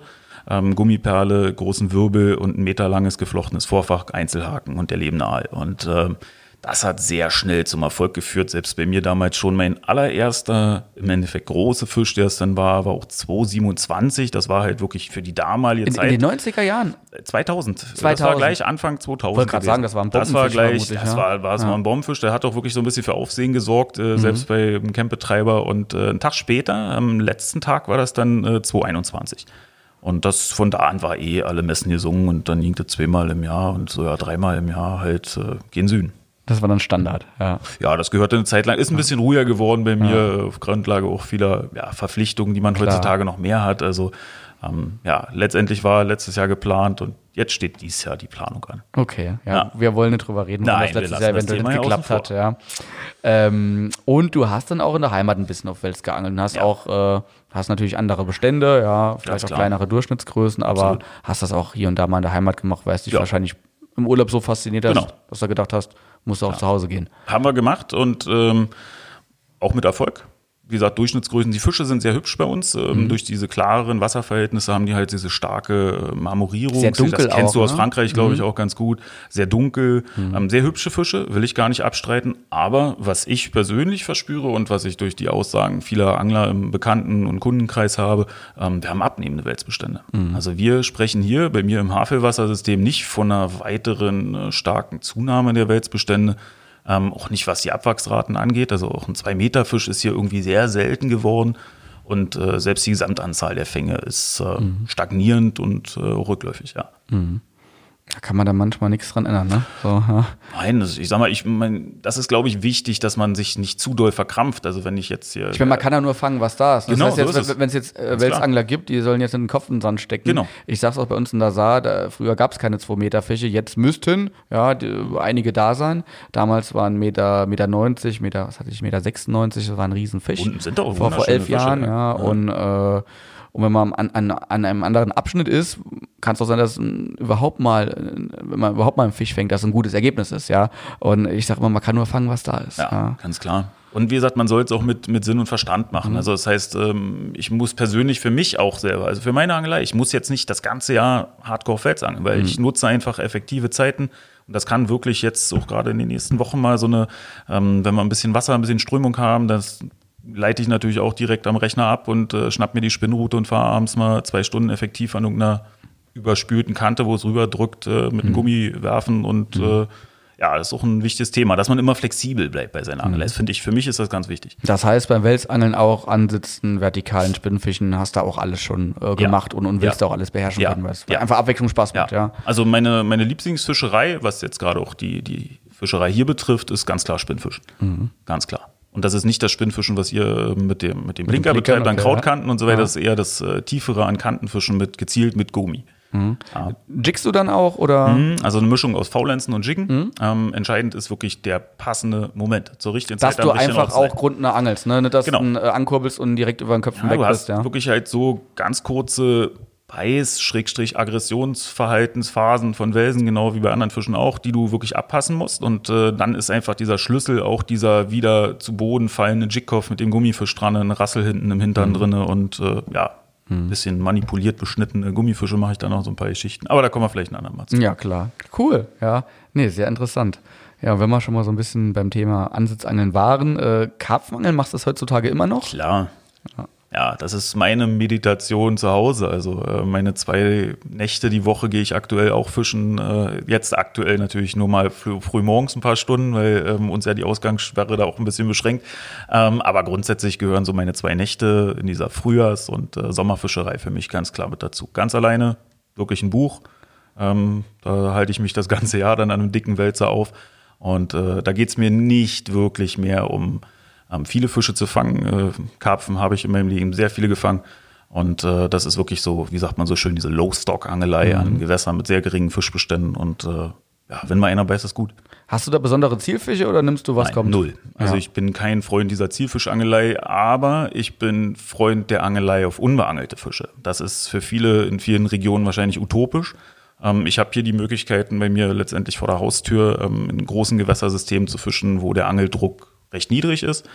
Ähm, Gummiperle, großen Wirbel und ein meterlanges geflochtenes Vorfach, Einzelhaken und der lebende Aal. Und ähm, das hat sehr schnell zum Erfolg geführt. Selbst bei mir damals schon mein allererster, im Endeffekt große Fisch, der es dann war, war auch 227. Das war halt wirklich für die damalige
In,
Zeit.
in den 90er Jahren.
2000. Das
2000.
war gleich Anfang 2000.
Wollte grad
gewesen.
sagen, das war ein
Das war
Bombenfisch
gleich, das
ja.
war, war, es
Ja. Mhm.
war ein Bombenfisch. Der hat auch wirklich so ein bisschen für Aufsehen gesorgt, äh, selbst bei einem Campbetreiber. Und äh, einen Tag später, am letzten Tag, war das dann äh, 2021. Und das von da an war eh alle Messen gesungen und dann ging das zweimal im Jahr und so ja dreimal im Jahr halt äh, gen Süden.
Das war dann Standard, ja.
Ja, das gehörte eine Zeit lang, ist ein bisschen ruhiger geworden bei mir, auf Grundlage auch vieler ja, Verpflichtungen, die man
Klar.
heutzutage noch mehr hat. Also ähm, ja, letztendlich war letztes Jahr geplant und jetzt steht dieses Jahr die Planung an.
Okay, ja.
Ja.
Wir wollen nicht drüber reden,
Nein,
das letztes Jahr eventuell nicht
ja
geklappt hat, ja. Ähm, und du hast dann auch in der Heimat ein bisschen auf Wels geangelt und hast
Ja.
auch, äh, hast natürlich andere Bestände, ja, vielleicht auch kleinere Durchschnittsgrößen, aber
Absolut.
hast das auch hier und da mal in der Heimat gemacht, weil es dich
Ja.
wahrscheinlich im Urlaub so fasziniert hast,
Genau.
dass du gedacht hast, musst du auch zu Hause gehen.
Haben wir gemacht und ähm, auch mit Erfolg. Wie gesagt, Durchschnittsgrößen. Die Fische sind sehr hübsch bei uns. Ähm,
Mhm.
Durch diese klareren Wasserverhältnisse haben die halt diese starke äh, Marmorierung.
Sehr dunkel
das kennst du
auch,
aus
ne?
Frankreich, glaube ich, auch ganz gut. Sehr dunkel.
Mhm.
Ähm, sehr hübsche Fische, will ich gar nicht abstreiten. Aber was ich persönlich verspüre und was ich durch die Aussagen vieler Angler im Bekannten- und Kundenkreis habe, ähm, wir haben abnehmende Welsbestände.
Mhm.
Also wir sprechen hier bei mir im Havelwassersystem nicht von einer weiteren äh, starken Zunahme der Welsbestände, ähm, auch nicht was die Abwachsraten angeht. Also auch ein Zwei-Meter-Fisch ist hier irgendwie sehr selten geworden. Und äh, selbst die Gesamtanzahl der Fänge ist äh,
Mhm.
stagnierend und äh, rückläufig, ja.
Da kann man da manchmal nichts dran ändern, ne? So, ja.
Nein, das, ich sag mal, ich mein, das ist, glaube ich, wichtig, dass man sich nicht zu doll verkrampft. Also wenn ich jetzt hier.
Ich meine, man kann ja nur fangen, was da ist. Das
Genau,
heißt
so
jetzt,
ist es.
wenn es jetzt äh, Welsangler gibt, die sollen jetzt in den Kopf in den Sand stecken.
Genau.
Ich sag's auch bei uns in der Saar, da, früher gab es keine 2 Meter Fische, jetzt müssten ja die, einige da sein. Damals waren Meter, Meter 90, Meter, was hatte ich, Meter 96, das war ein Riesenfisch.
Und sind auch
vor, vor elf Jahren,
Fische,
ja.
ja.
Und, äh, und wenn man an, an, an einem anderen Abschnitt ist, kann es auch sein, dass ein, überhaupt mal, äh, wenn man überhaupt mal einen Fisch fängt, dass ein gutes Ergebnis ist, ja. Und ich sag immer, man kann nur fangen, was da ist.
Ja, ganz klar. Und wie gesagt, man soll es auch mit, mit Sinn und Verstand machen. Also das heißt, ähm, ich muss persönlich für mich auch selber, also für meine Angelei, ich muss jetzt nicht das ganze Jahr Hardcore Fels angeln, weil ich nutze einfach effektive Zeiten. Und das kann wirklich jetzt auch gerade in den nächsten Wochen mal so eine, ähm, wenn wir ein bisschen Wasser, ein bisschen Strömung haben, das leite ich natürlich auch direkt am Rechner ab und äh, schnapp mir die Spinnroute und fahre abends mal zwei Stunden effektiv an irgendeiner überspülten Kante, wo es rüberdrückt, äh, mit einem Gummi werfen und äh, ja, das ist auch ein wichtiges Thema, dass man immer flexibel bleibt bei seiner Angelei. Das finde ich, für mich ist das ganz wichtig.
Das heißt, beim Welsangeln auch ansitzen, vertikalen Spinnfischen, hast du auch alles schon äh, gemacht und, und willst
Ja.
auch alles beherrschen
Ja.
können, weil es
Ja.
einfach Abwechslung Spaß macht, ja.
Also meine, meine Lieblingsfischerei, was jetzt gerade auch die, die Fischerei hier betrifft, ist ganz klar Spinnfischen.
Mhm.
Ganz klar. Und das ist nicht das Spinnfischen, was ihr mit dem, mit dem Blinker betreibt, an Krautkanten und so weiter.
Ja.
Das ist eher das äh, tiefere an Kantenfischen mit gezielt mit Gummi. Ja.
Jiggst du dann auch oder?
Mhm, Also eine Mischung aus Faulenzen und Jiggen.
Mhm.
Ähm, entscheidend ist wirklich der passende Moment. Zur richtigen
Dass
Zeit
du
am richtigen
einfach auch grundnah angelst, ne? Nicht, dass
Genau.
du äh, ankurbelst und direkt über den Köpfen
Ja,
weg
du
bist,
hast
ja.
wirklich halt so ganz kurze Beiß-Aggressionsverhaltensphasen von Welsen, genau wie bei anderen Fischen auch, die du wirklich abpassen musst. Und äh, dann ist einfach dieser Schlüssel auch dieser wieder zu Boden fallende Jigkopf mit dem Gummifisch dran, ein Rassel hinten im Hintern drinne und äh, ja, ein bisschen manipuliert beschnittene Gummifische mache ich dann noch so ein paar Geschichten. Aber da kommen wir vielleicht ein andermal zu.
Ja, klar. Cool, ja. Nee, sehr interessant. Ja, wenn wir schon mal so ein bisschen beim Thema Ansitzangeln waren, äh, Karpfenangeln machst du das heutzutage immer noch?
Klar. Ja, das ist meine Meditation zu Hause. Also äh, meine zwei Nächte die Woche gehe ich aktuell auch fischen. Äh, jetzt aktuell natürlich nur mal früh, früh morgens ein paar Stunden, weil ähm, uns ja die Ausgangssperre da auch ein bisschen beschränkt. Ähm, aber grundsätzlich gehören so meine zwei Nächte in dieser Frühjahrs- und äh, Sommerfischerei für mich ganz klar mit dazu. Ganz alleine, wirklich ein Buch. Ähm, da halte ich mich das ganze Jahr dann an einem dicken Wälzer auf. Und äh, da geht's mir nicht wirklich mehr um viele Fische zu fangen. Äh, Karpfen habe ich in meinem Leben sehr viele gefangen. Und äh, das ist wirklich so, wie sagt man so schön, diese Low-Stock-Angelei an Gewässern mit sehr geringen Fischbeständen. Und äh, ja, wenn mal einer beißt, ist gut.
Hast du da besondere Zielfische oder nimmst du was
Nein,
kommt?
Null. Also
Ja.
ich bin kein Freund dieser Zielfischangelei, aber ich bin Freund der Angelei auf unbeangelte Fische. Das ist für viele in vielen Regionen wahrscheinlich utopisch. Ähm, ich habe hier die Möglichkeiten bei mir letztendlich vor der Haustür ähm, in großen Gewässersystemen zu fischen, wo der Angeldruck recht niedrig ist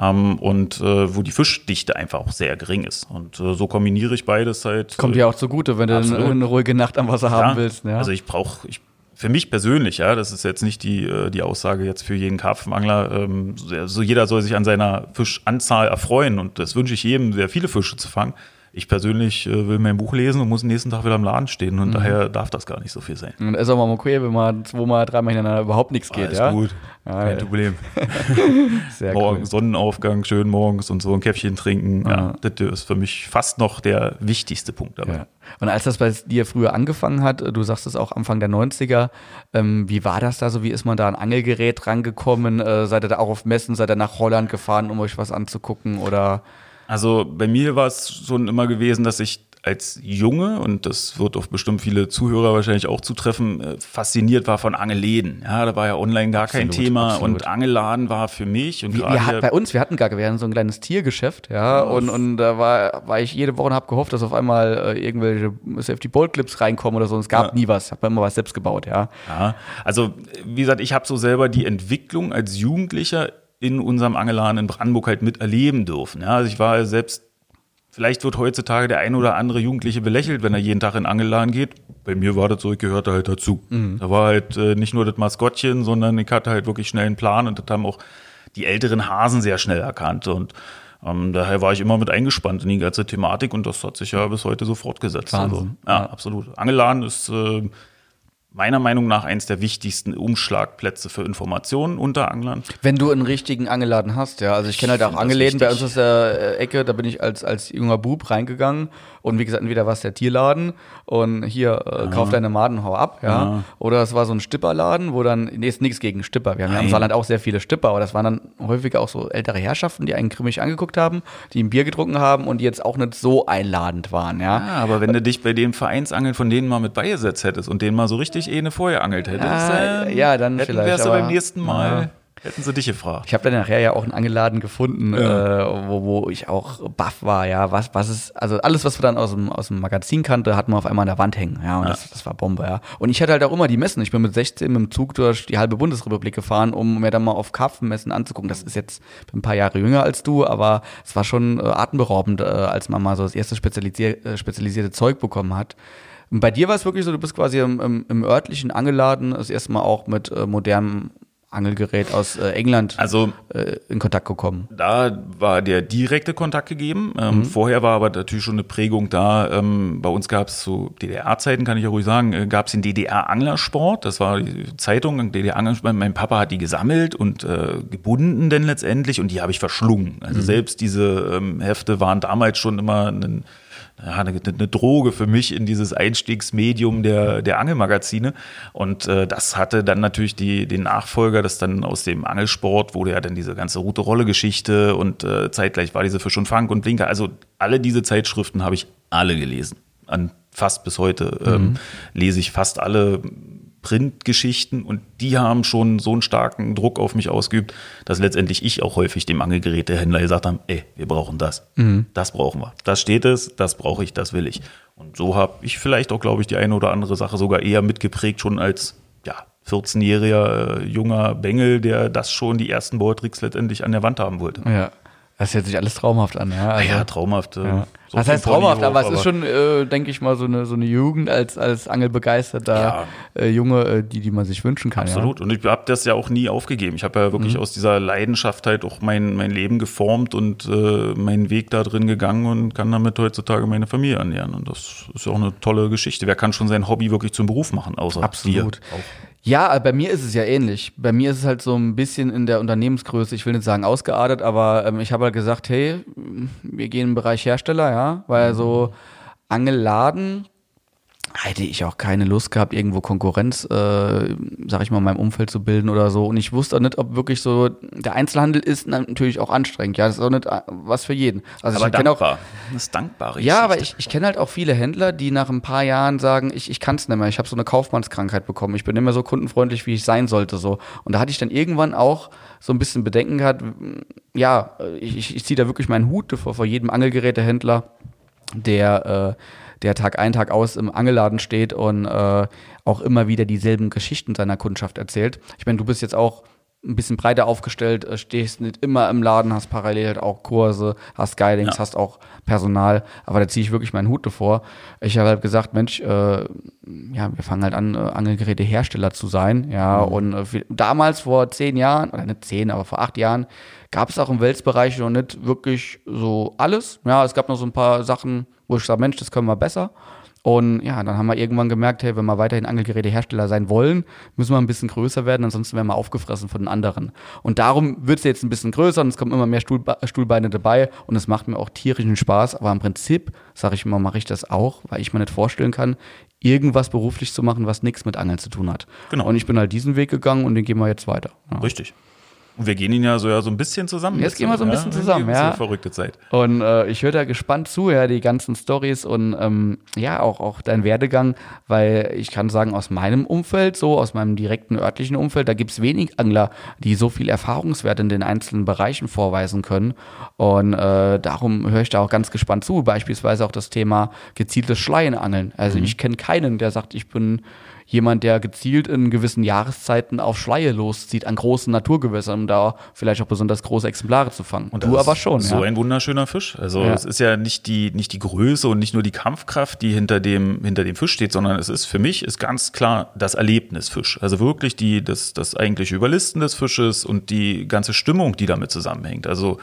ähm, und äh, wo die Fischdichte einfach auch sehr gering ist. Und äh, so kombiniere ich beides halt.
Kommt
äh,
dir auch zugute, wenn du eine,
Absolut.
eine ruhige Nacht am Wasser haben
ja,
willst. Ja.
Also ich brauche, ich, für mich persönlich, ja, das ist jetzt nicht die, äh, die Aussage jetzt für jeden Karpfenangler. Ähm, so, so jeder soll sich an seiner Fischanzahl erfreuen und das wünsche ich jedem, sehr viele Fische zu fangen. Ich persönlich äh, will mein Buch lesen und muss den nächsten Tag wieder im Laden stehen
Mhm.
und daher darf das gar nicht so viel sein.
Und ist auch mal okay, wenn mal zweimal, dreimal hintereinander überhaupt nichts geht,
Alles
ja?
gut,
Ja,
kein
ja.
Problem.
Sehr
Morgen,
cool.
Sonnenaufgang, schön morgens und so ein Käffchen trinken. Ja,
Ja.
das ist für mich fast noch der wichtigste Punkt dabei.
Ja. Und als das bei dir früher angefangen hat, du sagst es auch Anfang der 90er, ähm, wie war das da so? Wie ist man da an Angelgerät rangekommen? Äh, seid ihr da auch auf Messen, seid ihr nach Holland gefahren, um euch was anzugucken? Oder
Also bei mir war es schon immer gewesen, dass ich als Junge, und das wird auf bestimmt viele Zuhörer wahrscheinlich auch zutreffen, äh, fasziniert war von Angeläden. Ja, da war ja online gar kein
Absolut,
Thema
absolut.
und Angeladen war für mich und
wir, wir hat, bei uns, wir hatten gar, wir hatten so ein kleines Tiergeschäft, ja, und, und da war, war ich jede Woche und habe gehofft, dass auf einmal äh, irgendwelche Safety Bolt Clips reinkommen oder so. Und es gab nie was. Ich habe immer was selbst gebaut, ja.
Ja, also wie gesagt, ich habe so selber die Entwicklung als Jugendlicher in unserem Angeladen in Brandenburg halt miterleben dürfen. Ja, also ich war selbst, vielleicht wird heutzutage der ein oder andere Jugendliche belächelt, wenn er jeden Tag in den Angeladen geht. Bei mir war das so, ich gehörte halt dazu. Da war halt äh, nicht nur das Maskottchen, sondern ich hatte halt wirklich schnell einen Plan und das haben auch die älteren Hasen sehr schnell erkannt und ähm, daher war ich immer mit eingespannt in die ganze Thematik und das hat sich ja bis heute so fortgesetzt.
Wahnsinn.
Also, ja, absolut. Angeladen ist äh, meiner Meinung nach eins der wichtigsten Umschlagplätze für Informationen unter Anglern.
Wenn du einen richtigen Angelladen hast, ja. Also ich kenne halt auch Angeläden bei uns aus der äh, Ecke, da bin ich als, als junger Bub reingegangen und wie gesagt, entweder war es der Tierladen und hier äh, kauf deine Maden, hau ab, ja.
Ja.
Oder es war so ein Stipperladen, wo dann, nee, ist nichts gegen Stipper. Wir haben ja im Saarland auch sehr viele Stipper, aber das waren dann häufig auch so ältere Herrschaften, die einen grimmig angeguckt haben, die ein Bier getrunken haben und die jetzt auch nicht so einladend waren, ja.
Ja, aber wenn du dich bei dem Vereinsangeln von denen mal mit beigesetzt hättest und denen mal so richtig eh eine vorher angelt hättest,
Ja,
ähm,
ja, dann
hätten
vielleicht,
wärst du beim nächsten Mal,
Ja.
Hätten sie dich gefragt.
Ich habe dann nachher ja auch einen Angeladen gefunden,
Ja.
äh, wo, wo ich auch baff war, ja, was, was ist, also alles, was wir dann aus dem, aus dem Magazin kannte, hatten wir auf einmal an der Wand hängen, ja, und Das, das war Bombe, ja. Und ich hatte halt auch immer die Messen. Ich bin mit 16 mit dem Zug durch die halbe Bundesrepublik gefahren, um mir dann mal auf Karpfenmessen anzugucken. Das ist jetzt bin ein paar Jahre jünger als du, aber es war schon äh, atemberaubend, äh, als man mal so das erste spezialisier äh, spezialisierte Zeug bekommen hat. Und bei dir war es wirklich so, du bist quasi im, im, im örtlichen Angeladen das erste Mal auch mit äh, modernem Angelgerät aus äh, England
Also
äh, in Kontakt gekommen.
Da war der direkte Kontakt gegeben.
Mhm.
Ähm, Vorher war aber natürlich schon eine Prägung da. Ähm, bei uns gab es zu DDR-Zeiten, kann ich ja ruhig sagen, äh, gab es den DDR-Anglersport. Das war die Zeitung, DDR-Anglersport. Mein Papa hat die gesammelt und äh, gebunden denn letztendlich und die habe ich verschlungen. Also
Mhm.
selbst diese ähm, Hefte waren damals schon immer ein ja, eine, eine Droge für mich in dieses Einstiegsmedium der, der Angelmagazine. Und äh, das hatte dann natürlich die, den Nachfolger, das dann aus dem Angelsport wurde ja dann diese ganze Route-Rolle-Geschichte und äh, zeitgleich war diese Fisch und Fang und Blinker. Also alle diese Zeitschriften habe ich alle gelesen. An fast bis heute ähm, lese ich fast alle Printgeschichten und die haben schon so einen starken Druck auf mich ausgeübt, dass letztendlich ich auch häufig dem Angelgerätehändler gesagt habe, ey, wir brauchen das. Das brauchen wir. Das steht es, das brauche ich, das will ich. Und so habe ich vielleicht auch, glaube ich, die eine oder andere Sache sogar eher mitgeprägt, schon als ja, 14-jähriger äh, junger Bengel, der das schon die ersten Bohrtricks letztendlich an der Wand haben wollte.
Ja. Das hört sich alles traumhaft an, ja. Also,
ja, traumhaft. äh,
ja.
So
das heißt traumhaft, aber es ist schon, äh, denke ich mal, so eine, so eine Jugend als, als angelbegeisterter äh, Junge, äh, die, die man sich wünschen kann.
Absolut. Und ich habe das ja auch nie aufgegeben. Ich habe ja wirklich aus dieser Leidenschaft halt auch mein, mein Leben geformt und äh, meinen Weg da drin gegangen und kann damit heutzutage meine Familie ernähren. Und das ist ja auch eine tolle Geschichte. Wer kann schon sein Hobby wirklich zum Beruf machen, außer
Ja. Absolut.
dir? Auch.
Ja, äh, bei mir ist es ja ähnlich. Bei mir ist es halt so ein bisschen in der Unternehmensgröße, ich will nicht sagen ausgeartet, aber ähm, ich habe halt gesagt, hey, wir gehen im Bereich Hersteller, ja, weil so Angelladen hätte ich auch keine Lust gehabt, irgendwo Konkurrenz, äh, sag ich mal, in meinem Umfeld zu bilden oder so. Und ich wusste auch nicht, ob wirklich so, der Einzelhandel ist natürlich auch anstrengend, ja, das ist auch nicht äh, was für jeden. Also
Aber
ich kenne auch
dankbar. Das ist dankbare
ja, aber ich, ich kenne halt auch viele Händler, die nach ein paar Jahren sagen, ich, ich kann es nicht mehr, ich habe so eine Kaufmannskrankheit bekommen, ich bin nicht mehr so kundenfreundlich, wie ich sein sollte. so. Und da hatte ich dann irgendwann auch so ein bisschen Bedenken gehabt, ja, ich, ich, ich ziehe da wirklich meinen Hut vor, vor jedem Angelgerätehändler, der, äh, der Tag ein, Tag aus im Angelladen steht und äh, auch immer wieder dieselben Geschichten seiner Kundschaft erzählt. Ich meine, du bist jetzt auch ein bisschen breiter aufgestellt, äh, stehst nicht immer im Laden, hast parallel halt auch Kurse, hast Guidings,
Ja.
hast auch Personal, aber da ziehe ich wirklich meinen Hut davor. Ich habe halt gesagt, Mensch, äh, ja, wir fangen halt an, äh, Angelgerätehersteller zu sein, ja, und äh, damals vor zehn Jahren, oder nicht zehn, aber vor acht Jahren, gab es auch im Welsbereich noch nicht wirklich so alles, ja, es gab noch so ein paar Sachen, wo ich sage, Mensch, das können wir besser. Und ja, dann haben wir irgendwann gemerkt, hey, wenn wir weiterhin Angelgerätehersteller sein wollen, müssen wir ein bisschen größer werden, ansonsten werden wir aufgefressen von den anderen. Und darum wird es jetzt ein bisschen größer und es kommen immer mehr Stuhlbe Stuhlbeine dabei und es macht mir auch tierischen Spaß. Aber im Prinzip, sage ich mal, mache ich das auch, weil ich mir nicht vorstellen kann, irgendwas beruflich zu machen, was nichts mit Angeln zu tun hat.
Genau.
Und ich bin halt diesen Weg gegangen und den gehen wir jetzt weiter. Ja.
Richtig. Und wir gehen ihn ja so, ja so ein bisschen zusammen.
Jetzt gehen wir so ein bisschen
ja?
zusammen, ja.
So verrückte Zeit.
Und äh, ich höre da gespannt zu, ja, die ganzen Stories und ähm, ja, auch, auch dein Werdegang, weil ich kann sagen, aus meinem Umfeld, so aus meinem direkten örtlichen Umfeld, da gibt's wenig Angler, die so viel Erfahrungswert in den einzelnen Bereichen vorweisen können. Und äh, darum höre ich da auch ganz gespannt zu. Beispielsweise auch das Thema gezieltes Schleienangeln. Also ich kenne keinen, der sagt, ich bin jemand, der gezielt in gewissen Jahreszeiten auf Schleie loszieht, an großen Naturgewässern, um da vielleicht auch besonders große Exemplare zu fangen. Und du aber schon,
So
ja.
ein wunderschöner Fisch. Also
Ja.
es ist ja nicht die, nicht die Größe und nicht nur die Kampfkraft, die hinter dem, hinter dem Fisch steht, sondern es ist für mich ist ganz klar das Erlebnis Fisch. Also wirklich die, das, das eigentliche Überlisten des Fisches und die ganze Stimmung, die damit zusammenhängt. Also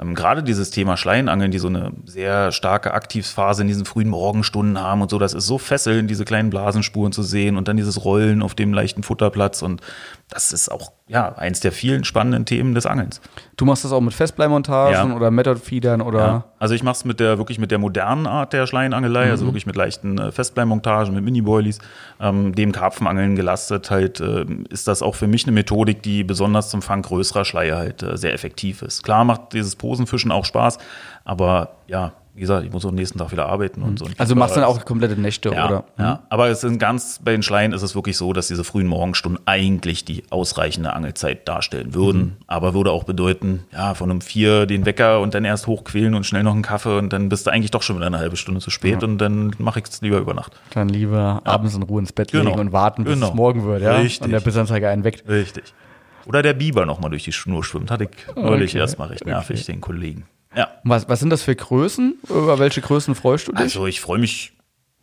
ähm, gerade dieses Thema Schleienangeln, die so eine sehr starke Aktivphase in diesen frühen Morgenstunden haben und so, das ist so fesselnd, diese kleinen Blasenspuren zu sehen und und dann dieses Rollen auf dem leichten Futterplatz und das ist auch ja eins der vielen spannenden Themen des Angelns.
Du machst das auch mit Festbleimontagen
Ja.
oder Method-Feedern oder
Ja. Also ich mache es mit der wirklich mit der modernen Art der Schleienangelei, also wirklich mit leichten äh, Festbleimontagen, mit Mini-Boilies, ähm, dem Karpfenangeln gelastet. Halt ähm, ist das auch für mich eine Methodik, die besonders zum Fang größerer Schleie halt äh, sehr effektiv ist. Klar macht dieses Posenfischen auch Spaß, aber ja, wie gesagt, ich muss auch am nächsten Tag wieder arbeiten und so.
also du machst dann auch komplette Nächte
ja,
oder
ja. Aber es sind ganz, bei den Schleien ist es wirklich so, dass diese frühen Morgenstunden eigentlich die ausreichende Angelzeit darstellen würden.
Mhm.
Aber würde auch bedeuten, ja, von um vier den Wecker und dann erst hochquälen und schnell noch einen Kaffee und dann bist du eigentlich doch schon wieder eine halbe Stunde zu spät und dann mache ich es lieber über Nacht.
dann lieber abends in Ruhe ins Bett
Genau.
legen und warten, bis
Genau.
es morgen wird, ja?
Richtig.
Und der Bissanzeiger einen weckt.
Richtig. Oder der Biber nochmal durch die Schnur schwimmt. Hatte ich neulich
Okay.
erstmal recht nervig, den Kollegen. Ja.
Was, was sind das für Größen? Über welche Größen freust du dich?
Also ich freue mich,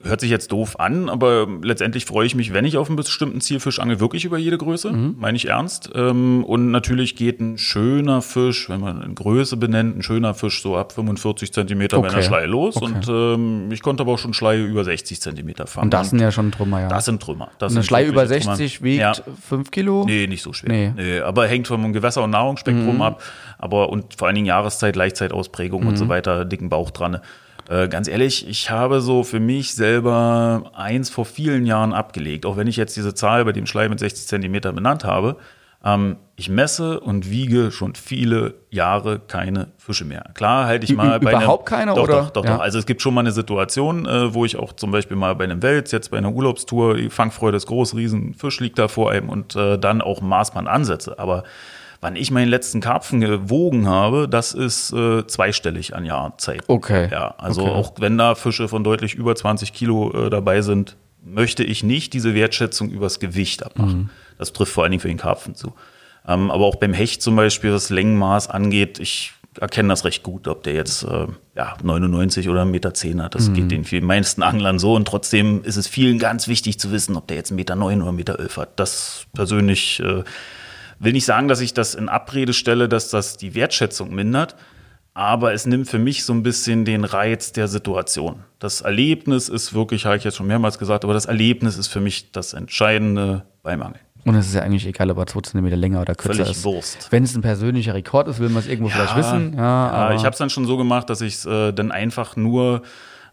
hört sich jetzt doof an, aber letztendlich freue ich mich, wenn ich auf einen bestimmten Zielfisch angel, wirklich über jede Größe, meine ich ernst. Ähm, Und natürlich geht ein schöner Fisch, wenn man in Größe benennt, ein schöner Fisch so ab 45 Zentimeter bei
Okay.
einer Schleie los.
Okay.
Und ähm, ich konnte aber auch schon Schleie über 60 Zentimeter fangen.
und das sind ja schon Trümmer, ja.
das sind Trümmer. Das
Eine
sind
Schleie über
wirkliche Trümmer.
60 wiegt
Ja.
5 Kilo?
Nee, nicht so schwer.
Nee.
Nee. aber hängt vom Gewässer- und Nahrungsspektrum ab. Aber und vor allen Dingen Jahreszeit, Leichtzeitausprägung und so weiter, dicken Bauch dran. Äh, ganz ehrlich, ich habe so für mich selber eins vor vielen Jahren abgelegt, auch wenn ich jetzt diese Zahl bei dem Schleim mit 60 Zentimeter benannt habe. Ähm, ich messe und wiege schon viele Jahre keine Fische mehr. Klar halte ich
Ü-
mal bei
überhaupt keine,
doch,
oder?
Doch, doch,
Ja.
doch. Also es gibt schon mal eine Situation, äh, wo ich auch zum Beispiel mal bei einem Wels, jetzt bei einer Urlaubstour, die Fangfreude ist groß, riesen Fisch liegt da vor einem und äh, dann auch Maßband ansetze. Aber wann ich meinen letzten Karpfen gewogen habe, das ist äh, zweistellig an Jahrzeit.
Okay.
Ja, also
Okay.
auch wenn da Fische von deutlich über 20 Kilo äh, dabei sind, möchte ich nicht diese Wertschätzung übers Gewicht abmachen.
Mhm.
Das trifft vor allen Dingen für den Karpfen zu. Ähm, aber auch beim Hecht zum Beispiel, was Längenmaß angeht, ich erkenne das recht gut, ob der jetzt äh, ja, 99 oder 1,10 Meter hat.
Mhm.
Das geht den vielen meisten Anglern so. Und trotzdem ist es vielen ganz wichtig zu wissen, ob der jetzt 1,9 Meter oder 1,11 Meter hat. Das persönlich äh, will nicht sagen, dass ich das in Abrede stelle, dass das die Wertschätzung mindert. Aber es nimmt für mich so ein bisschen den Reiz der Situation. Das Erlebnis ist wirklich, habe ich jetzt schon mehrmals gesagt, aber das Erlebnis ist für mich das Entscheidende beim Angeln.
Und es ist ja eigentlich egal, ob er 2 cm länger oder kürzer
Völlig
ist.
Wurst.
Wenn es ein persönlicher Rekord ist, will man es irgendwo vielleicht wissen. Ja,
ja ich habe es dann schon so gemacht, dass ich es äh, dann einfach nur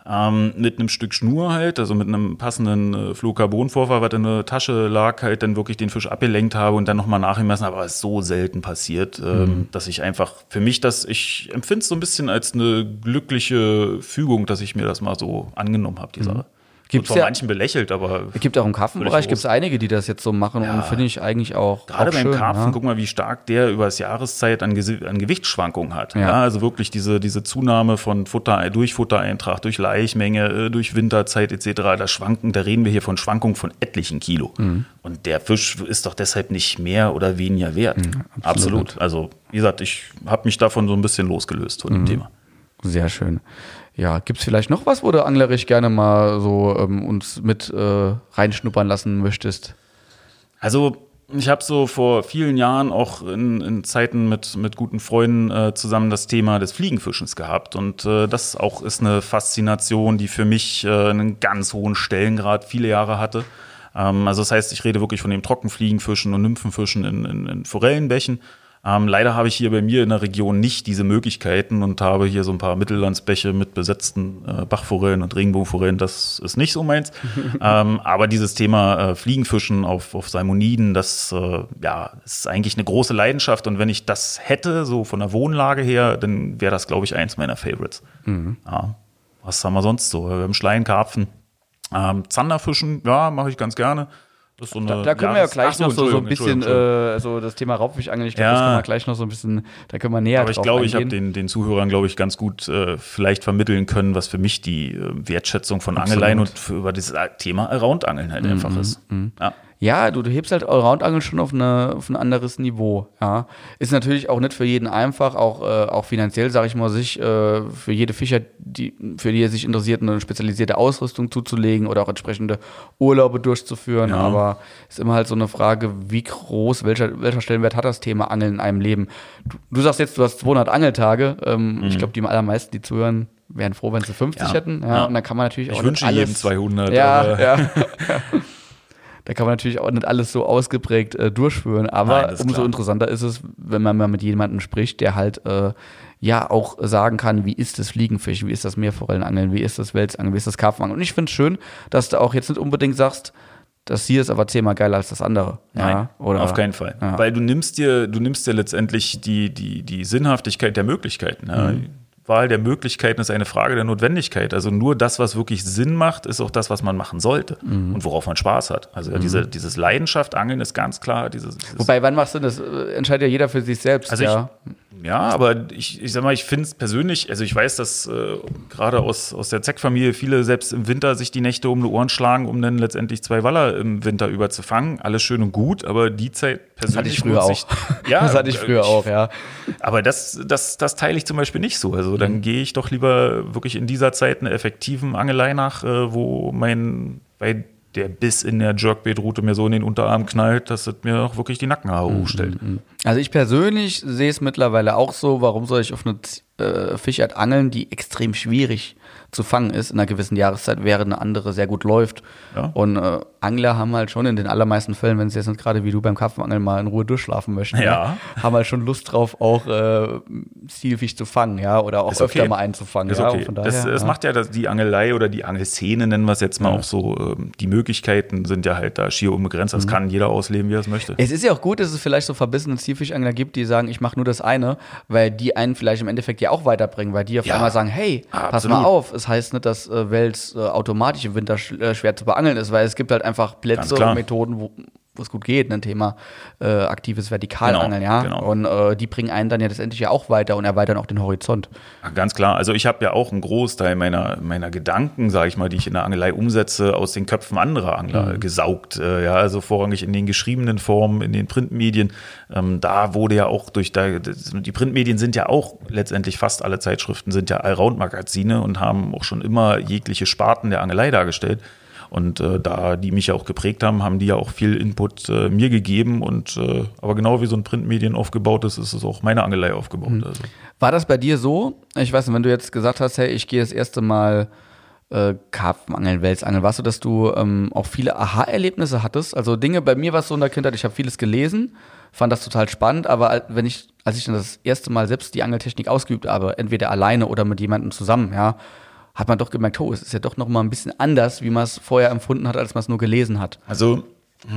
ähm, mit einem Stück Schnur halt, also mit einem passenden äh, Fluorcarbonvorfall, was in der Tasche lag, halt dann wirklich den Fisch abgelenkt habe und dann nochmal nachgemessen habe. Aber es ist so selten passiert, ähm,
Mhm.
dass ich einfach für mich das, ich empfinde es so ein bisschen als eine glückliche Fügung, dass ich mir das mal so angenommen habe, die Sache.
Mhm. Gibt's
Wird von
ja-
manchen belächelt, aber
es gibt auch im Karpfenbereich gibt es einige, die das jetzt so machen und finde ich eigentlich auch
Gerade
auch
beim
schön,
Karpfen,
ja.
guck mal, wie stark der über das Jahreszeit an, an Gewichtsschwankungen hat.
Ja.
Ja. also wirklich diese, diese Zunahme von Futter, durch Futtereintrag, durch Laichmenge, äh, durch Winterzeit etc. Das Schwanken, da reden wir hier von Schwankungen von etlichen Kilo.
Mhm.
Und der Fisch ist doch deshalb nicht mehr oder weniger wert.
Mhm,
absolut. Also, wie gesagt, ich habe mich davon so ein bisschen losgelöst von
Mhm.
dem Thema.
Sehr schön. Ja, gibt es vielleicht noch was, wo du anglerisch gerne mal so ähm, uns mit äh, reinschnuppern lassen möchtest?
Also ich habe so vor vielen Jahren auch in, in Zeiten mit, mit guten Freunden äh, zusammen das Thema des Fliegenfischens gehabt. Und äh, das auch ist eine Faszination, die für mich äh, einen ganz hohen Stellengrad viele Jahre hatte. Ähm, also das heißt, ich rede wirklich von dem Trockenfliegenfischen und Nymphenfischen in, in, in Forellenbächen. Ähm, leider habe ich hier bei mir in der Region nicht diese Möglichkeiten und habe hier so ein paar Mittellandsbäche mit besetzten äh, Bachforellen und Regenbogenforellen. Das ist nicht so meins. ähm, aber dieses Thema äh, Fliegenfischen auf, auf Salmoniden, das äh, ja, ist eigentlich eine große Leidenschaft. Und wenn ich das hätte, so von der Wohnlage her, dann wäre das, glaube ich, eins meiner Favorites. Ja. Was haben wir sonst so? Wir haben Schleien, Karpfen. Ähm, Zanderfischen, ja, mache ich ganz gerne. Das so eine
Da können wir ja gleich noch so, so ein bisschen, äh, so das Thema Raubfischangeln, ich glaube,
Ja.
das können wir gleich noch so ein bisschen, da können wir näher
Aber ich glaube, ich habe den, den Zuhörern, glaube ich, ganz gut äh, vielleicht vermitteln können, was für mich die äh, Wertschätzung von
Absolut. Mhm,
Angeleien und für, über dieses Thema Around-Angeln halt einfach ist. Ja.
Ja, du, du hebst halt Allround-Angeln schon auf, eine, auf ein anderes Niveau. Ja. Ist natürlich auch nicht für jeden einfach, auch, äh, auch finanziell, sage ich mal, sich äh, für jede Fischer, die, für die er sich interessiert, eine spezialisierte Ausrüstung zuzulegen oder auch entsprechende Urlaube durchzuführen.
Ja.
Aber ist immer halt so eine Frage, wie groß, welcher, welcher Stellenwert hat das Thema Angeln in einem Leben? Du, du sagst jetzt, du hast 200 Angeltage. Ähm, Ich glaube, die allermeisten, die zuhören, wären froh, wenn sie 50
Mhm. Ja.
hätten. Ja,
Ja.
Und dann kann man natürlich auch
Ich wünsche jedem 200.
Ja, ja. da kann man natürlich auch nicht alles so ausgeprägt äh, durchführen, aber
Nein,
umso
klar.
interessanter ist es, wenn man mal mit jemandem spricht, der halt äh, ja auch sagen kann, wie ist das Fliegenfischen, wie ist das Meerforellenangeln, wie ist das Welsangeln, wie ist das Karpfenangeln. Und ich finde es schön, dass du auch jetzt nicht unbedingt sagst, das hier ist aber zehnmal geiler als das andere.
Nein,
ja, oder,
auf keinen Fall.
Ja.
Weil du nimmst dir, du nimmst dir letztendlich die, die, die Sinnhaftigkeit der Möglichkeiten. Ja.
Mhm.
Wahl der Möglichkeiten ist eine Frage der Notwendigkeit. Also nur das, was wirklich Sinn macht, ist auch das, was man machen sollte
Mhm.
und worauf man Spaß hat. Also ja, diese, dieses Leidenschaft, Angeln ist ganz klar. Dieses, dieses
Wobei, wann machst du das? Äh, Entscheidet ja jeder für sich selbst.
Also
ja.
ich, ja, aber ich, ich sag mal, ich finde es persönlich, also ich weiß, dass äh, gerade aus, aus der Zeck-Familie viele selbst im Winter sich die Nächte um die Ohren schlagen, um dann letztendlich zwei Waller im Winter über zu fangen. Alles schön und gut, aber die Zeit persönlich.
das hatte ich früher auch.
ja,
das hatte ich früher
ich-
auch, ja.
Aber das, das, das teile ich zum Beispiel nicht so. Also dann
Mhm.
gehe ich doch lieber wirklich in dieser Zeit einer effektiven Angelei nach, äh, wo mein, bei der Biss in der Jerkbait-Route mir so in den Unterarm knallt, dass es mir auch wirklich die Nackenhaare
Mhm.
hochstellt.
Also ich persönlich sehe es mittlerweile auch so, warum soll ich auf eine äh, Fischart angeln, die extrem schwierig zu fangen ist in einer gewissen Jahreszeit, während eine andere sehr gut läuft.
Ja.
Und äh, Angler haben halt schon in den allermeisten Fällen, wenn sie jetzt nicht gerade wie du beim Karpfenangeln mal in Ruhe durchschlafen möchten,
Ja.
haben halt schon Lust drauf, auch äh, Zielfisch zu fangen, ja, oder auch
Ist
öfter
okay.
mal einzufangen.
Ist
ja,
okay. das,
daher,
das
ja.
macht ja das, die Angelei oder die Angelszene, nennen wir es jetzt mal auch so. ähm, Die Möglichkeiten sind ja halt da schier unbegrenzt.
Mhm.
Das kann jeder ausleben, wie er es möchte.
Es ist ja auch gut, dass es vielleicht so verbissene Zielfischangler gibt, die sagen, ich mache nur das eine, weil die einen vielleicht im Endeffekt ja auch weiterbringen, weil die auf
Ja,
einmal sagen, hey, pass
absolut.
mal auf, es heißt nicht, dass äh, Wels äh, automatisch im Winter sch äh, schwer zu beangeln ist, weil es gibt halt einfach Plätze und Methoden, wo wo es gut geht, ein Thema äh, aktives Vertikalangeln,
Genau,
ja.
genau.
Und äh, die bringen einen dann ja letztendlich ja auch weiter und erweitern auch den Horizont.
Ganz klar. Also ich habe ja auch einen Großteil meiner, meiner Gedanken, sage ich mal, die ich in der Angelei umsetze, aus den Köpfen anderer Angler gesaugt. Äh, ja, also vorrangig in den geschriebenen Formen, in den Printmedien. Ähm, da wurde ja auch durch da, die Printmedien sind ja auch letztendlich fast alle Zeitschriften sind ja Allround-Magazine und haben auch schon immer jegliche Sparten der Angelei dargestellt. Und äh, da die mich ja auch geprägt haben, haben die ja auch viel Input äh, mir gegeben. Und äh, aber genau wie so ein Printmedien aufgebaut ist, ist es auch meine Angelei aufgebaut. Also.
War das bei dir so? Ich weiß nicht, wenn du jetzt gesagt hast, hey, ich gehe das erste Mal äh, Karpfenangeln, Welsangeln, warst du, dass du ähm, auch viele Aha-Erlebnisse hattest? Also Dinge, bei mir war es so in der Kindheit, ich habe vieles gelesen, fand das total spannend, aber wenn ich, als ich dann das erste Mal selbst die Angeltechnik ausgeübt habe, entweder alleine oder mit jemandem zusammen, ja, hat man doch gemerkt, oh, es ist ja doch noch mal ein bisschen anders, wie man es vorher empfunden hat, als man es nur gelesen hat.
Also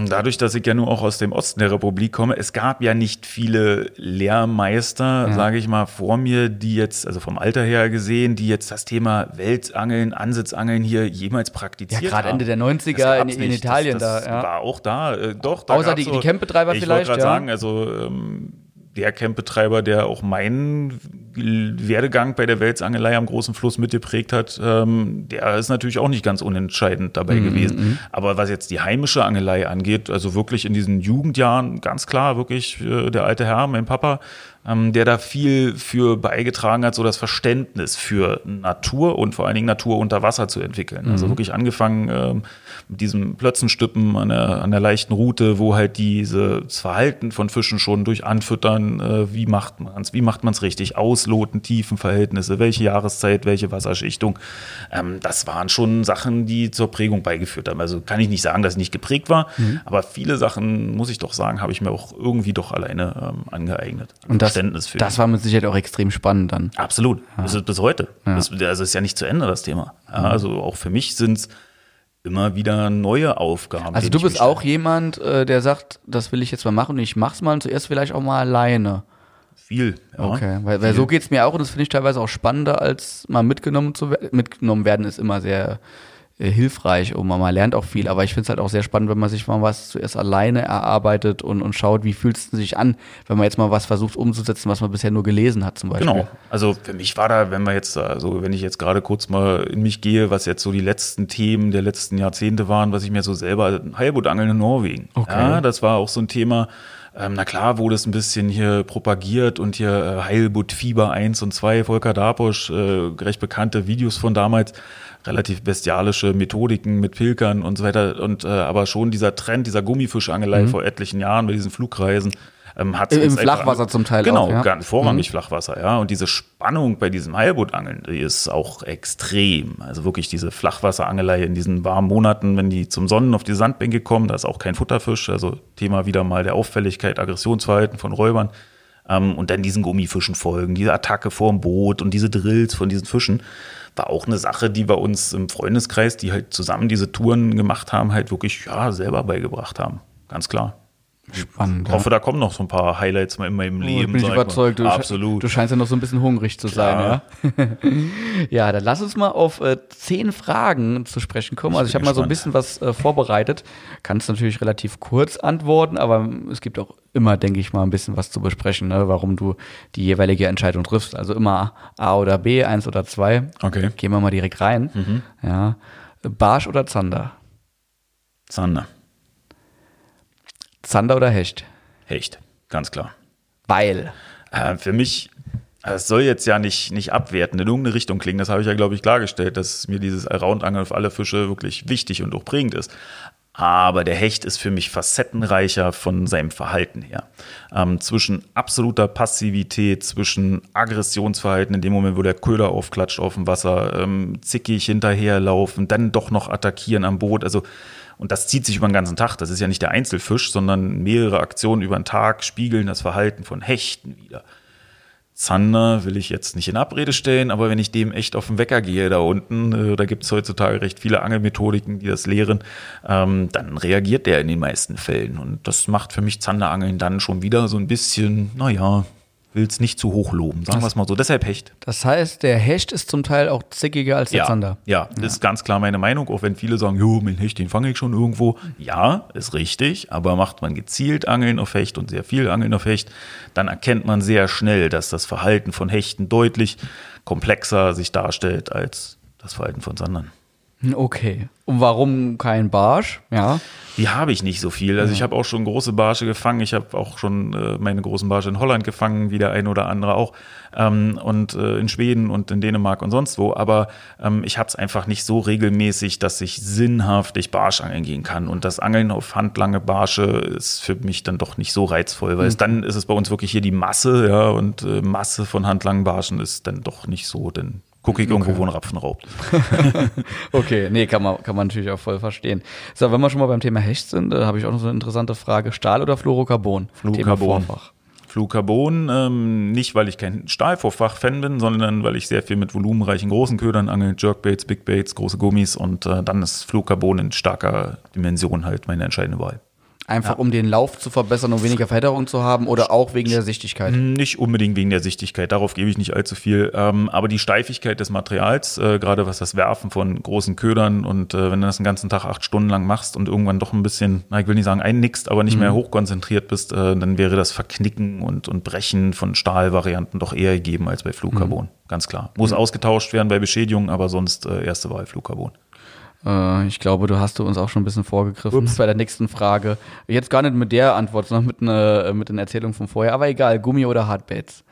dadurch, dass ich ja nur auch aus dem Osten der Republik komme, es gab ja nicht viele Lehrmeister, sage ich mal, vor mir, die jetzt, also vom Alter her gesehen, die jetzt das Thema Weltangeln, Ansitzangeln hier jemals praktiziert
Ja, gerade
haben.
Ende der 90er
Das
in, in. Italien
das, das
da, ja.
war auch da, äh, doch. Da
Außer die- die Campbetreiber
ich
vielleicht,
wollte gerade
ja.
sagen, also ähm, der Campbetreiber, der auch meinen Werdegang bei der Welsangelei am großen Fluss mitgeprägt hat, ähm, der ist natürlich auch nicht ganz unentscheidend
Mhm,
dabei gewesen. Aber was jetzt die heimische Angelei angeht, also wirklich in diesen Jugendjahren, ganz klar, wirklich äh, der alte Herr, mein Papa, ähm, der da viel für beigetragen hat, so das Verständnis für Natur und vor allen Dingen Natur unter Wasser zu entwickeln. Also wirklich angefangen ähm, mit diesem Plötzenstippen an der, an der leichten Route, wo halt dieses Verhalten von Fischen schon durch Anfüttern, äh, wie macht man es, wie macht man es richtig, ausloten, Tiefenverhältnisse, welche Jahreszeit, welche Wasserschichtung, ähm, das waren schon Sachen, die zur Prägung beigeführt haben. Also kann ich nicht sagen, dass ich nicht geprägt war,
Mhm.
aber viele Sachen, muss ich doch sagen, habe ich mir auch irgendwie doch alleine ähm, angeeignet.
Und das,
Verständnis für.
das war mit Sicherheit auch extrem spannend dann.
Absolut. Das ist bis heute. Das, also ist ja nicht zu Ende, das Thema. Ja, also auch für mich sind es immer wieder neue Aufgaben.
Also du bist auch jemand, äh, der sagt, das will ich jetzt mal machen und ich mach's mal und zuerst vielleicht auch mal alleine.
viel. Ja.
Okay, weil, weil so geht's mir auch und das finde ich teilweise auch spannender, als mal mitgenommen zu werden. Mitgenommen werden ist immer sehr hilfreich und man, man lernt auch viel, aber ich finde es halt auch sehr spannend, wenn man sich mal was zuerst alleine erarbeitet und, und schaut, wie fühlt es sich an, wenn man jetzt mal was versucht umzusetzen, was man bisher nur gelesen hat zum Beispiel.
Genau. Also für mich war da, wenn wir jetzt, also wenn ich jetzt gerade kurz mal in mich gehe, was jetzt so die letzten Themen der letzten Jahrzehnte waren, was ich mir so selber, Heilbootangeln in Norwegen.
Okay.
Ja, das war auch so ein Thema. Ähm, na klar wurde es ein bisschen hier propagiert und hier äh, Heilbutt Fieber 1 und 2, Volker Daposch, äh, recht bekannte Videos von damals, relativ bestialische Methodiken mit Pilkern und so weiter. Und äh, aber schon dieser Trend dieser Gummifischangelei vor etlichen Jahren bei diesen Flugreisen, ähm, hat
Im
uns
Flachwasser zum Teil
Genau,
auch, ja.
ganz vorrangig Flachwasser, ja. Und diese Spannung bei diesem Heilbootangeln, die ist auch extrem. Also wirklich diese Flachwasserangelei in diesen warmen Monaten, wenn die zum Sonnen auf die Sandbänke kommen, da ist auch kein Futterfisch. Also Thema wieder mal der Auffälligkeit, Aggressionsverhalten von Räubern. Ähm, und dann diesen Gummifischen folgen, diese Attacke vorm Boot und diese Drills von diesen Fischen. War auch eine Sache, die wir uns im Freundeskreis, die halt zusammen diese Touren gemacht haben, halt wirklich ja, selber beigebracht haben. Ganz klar.
Spannend.
Ich hoffe, da kommen noch so ein paar Highlights mal in meinem
Oh,
Leben.
bin ich überzeugt. Du,
Absolut.
Du scheinst ja noch so ein bisschen hungrig zu
Klar.
sein, ja. ja, dann lass uns mal auf äh, zehn Fragen zu sprechen kommen. Also ich habe mal so ein bisschen was äh, vorbereitet. Kannst natürlich relativ kurz antworten, aber es gibt auch immer, denke ich mal, ein bisschen was zu besprechen, ne, warum du die jeweilige Entscheidung triffst. Also immer A oder B, eins oder zwei.
Okay.
Gehen wir mal direkt rein. Ja. Barsch oder Zander?
Zander.
Zander oder Hecht?
Hecht. Ganz klar.
Weil.
Äh, für mich, äh, es soll jetzt ja nicht, nicht abwertend in irgendeine Richtung klingen. Das habe ich ja, glaube ich, klargestellt, dass mir dieses Allround-Angeln auf alle Fische wirklich wichtig und auch prägend ist. Aber der Hecht ist für mich facettenreicher von seinem Verhalten her. Ähm, zwischen absoluter Passivität, zwischen Aggressionsverhalten in dem Moment, wo der Köder aufklatscht auf dem Wasser, ähm, zickig hinterherlaufen, dann doch noch attackieren am Boot. Also, und das zieht sich über den ganzen Tag. Das ist ja nicht der Einzelfisch, sondern mehrere Aktionen über den Tag spiegeln das Verhalten von Hechten wieder. Zander will ich jetzt nicht in Abrede stellen, aber wenn ich dem echt auf den Wecker gehe da unten, äh, da gibt es heutzutage recht viele Angelmethodiken, die das lehren, ähm, dann reagiert der in den meisten Fällen. Und das macht für mich Zanderangeln dann schon wieder so ein bisschen, naja, will es nicht zu hoch loben, sagen wir es mal so. Deshalb Hecht.
Das heißt, der Hecht ist zum Teil auch zickiger als der
Ja,
Zander.
ja, das ist ganz klar meine Meinung, auch wenn viele sagen, jo, mit Hecht, den fange ich schon irgendwo. Ja, ist richtig, aber macht man gezielt Angeln auf Hecht und sehr viel Angeln auf Hecht, dann erkennt man sehr schnell, dass das Verhalten von Hechten deutlich komplexer sich darstellt als das Verhalten von Sandern.
Okay. Und warum kein Barsch? Ja.
Die habe ich nicht so viel. Also ich habe auch schon große Barsche gefangen. Ich habe auch schon äh, meine großen Barsche in Holland gefangen, wie der ein oder andere auch. Ähm, und äh, in Schweden und in Dänemark und sonst wo. Aber ähm, ich habe es einfach nicht so regelmäßig, dass ich sinnhaftig Barschangeln gehen kann. Und das Angeln auf handlange Barsche ist für mich dann doch nicht so reizvoll, weil es dann ist es bei uns wirklich hier die Masse, ja, und äh, Masse von handlangen Barschen ist dann doch nicht so, denn gucke ich irgendwo, wo ein Rapfen raubt.
Okay, nee, kann man, kann man natürlich auch voll verstehen. So, wenn wir schon mal beim Thema Hecht sind, äh, habe ich auch noch so eine interessante Frage. Stahl oder Fluorocarbon?
Fluorocarbon.
Vorfach.
Fluorcarbon, ähm, nicht weil ich kein Stahlvorfach-Fan bin, sondern weil ich sehr viel mit volumenreichen großen Ködern angel, Jerkbaits, Big Baits, große Gummis und äh, dann ist Fluorcarbon in starker Dimension halt meine entscheidende Wahl.
Einfach um den Lauf zu verbessern, um weniger Verhedderung zu haben oder auch wegen der Sichtigkeit?
Nicht unbedingt wegen der Sichtigkeit, darauf gebe ich nicht allzu viel. Ähm, aber die Steifigkeit des Materials, äh, gerade was das Werfen von großen Ködern und äh, wenn du das den ganzen Tag acht Stunden lang machst und irgendwann doch ein bisschen, na, ich will nicht sagen einnickst, aber nicht mehr hochkonzentriert bist, äh, dann wäre das Verknicken und, und Brechen von Stahlvarianten doch eher gegeben als bei Flugcarbon. Ganz klar. Muss ausgetauscht werden bei Beschädigungen, aber sonst erste Wahl Flugcarbon.
Äh, ich glaube, du hast du uns auch schon ein bisschen vorgegriffen bei der nächsten Frage. Jetzt gar nicht mit der Antwort, sondern mit, ne, mit den Erzählungen von vorher. Aber egal, Gummi oder Hardbaits?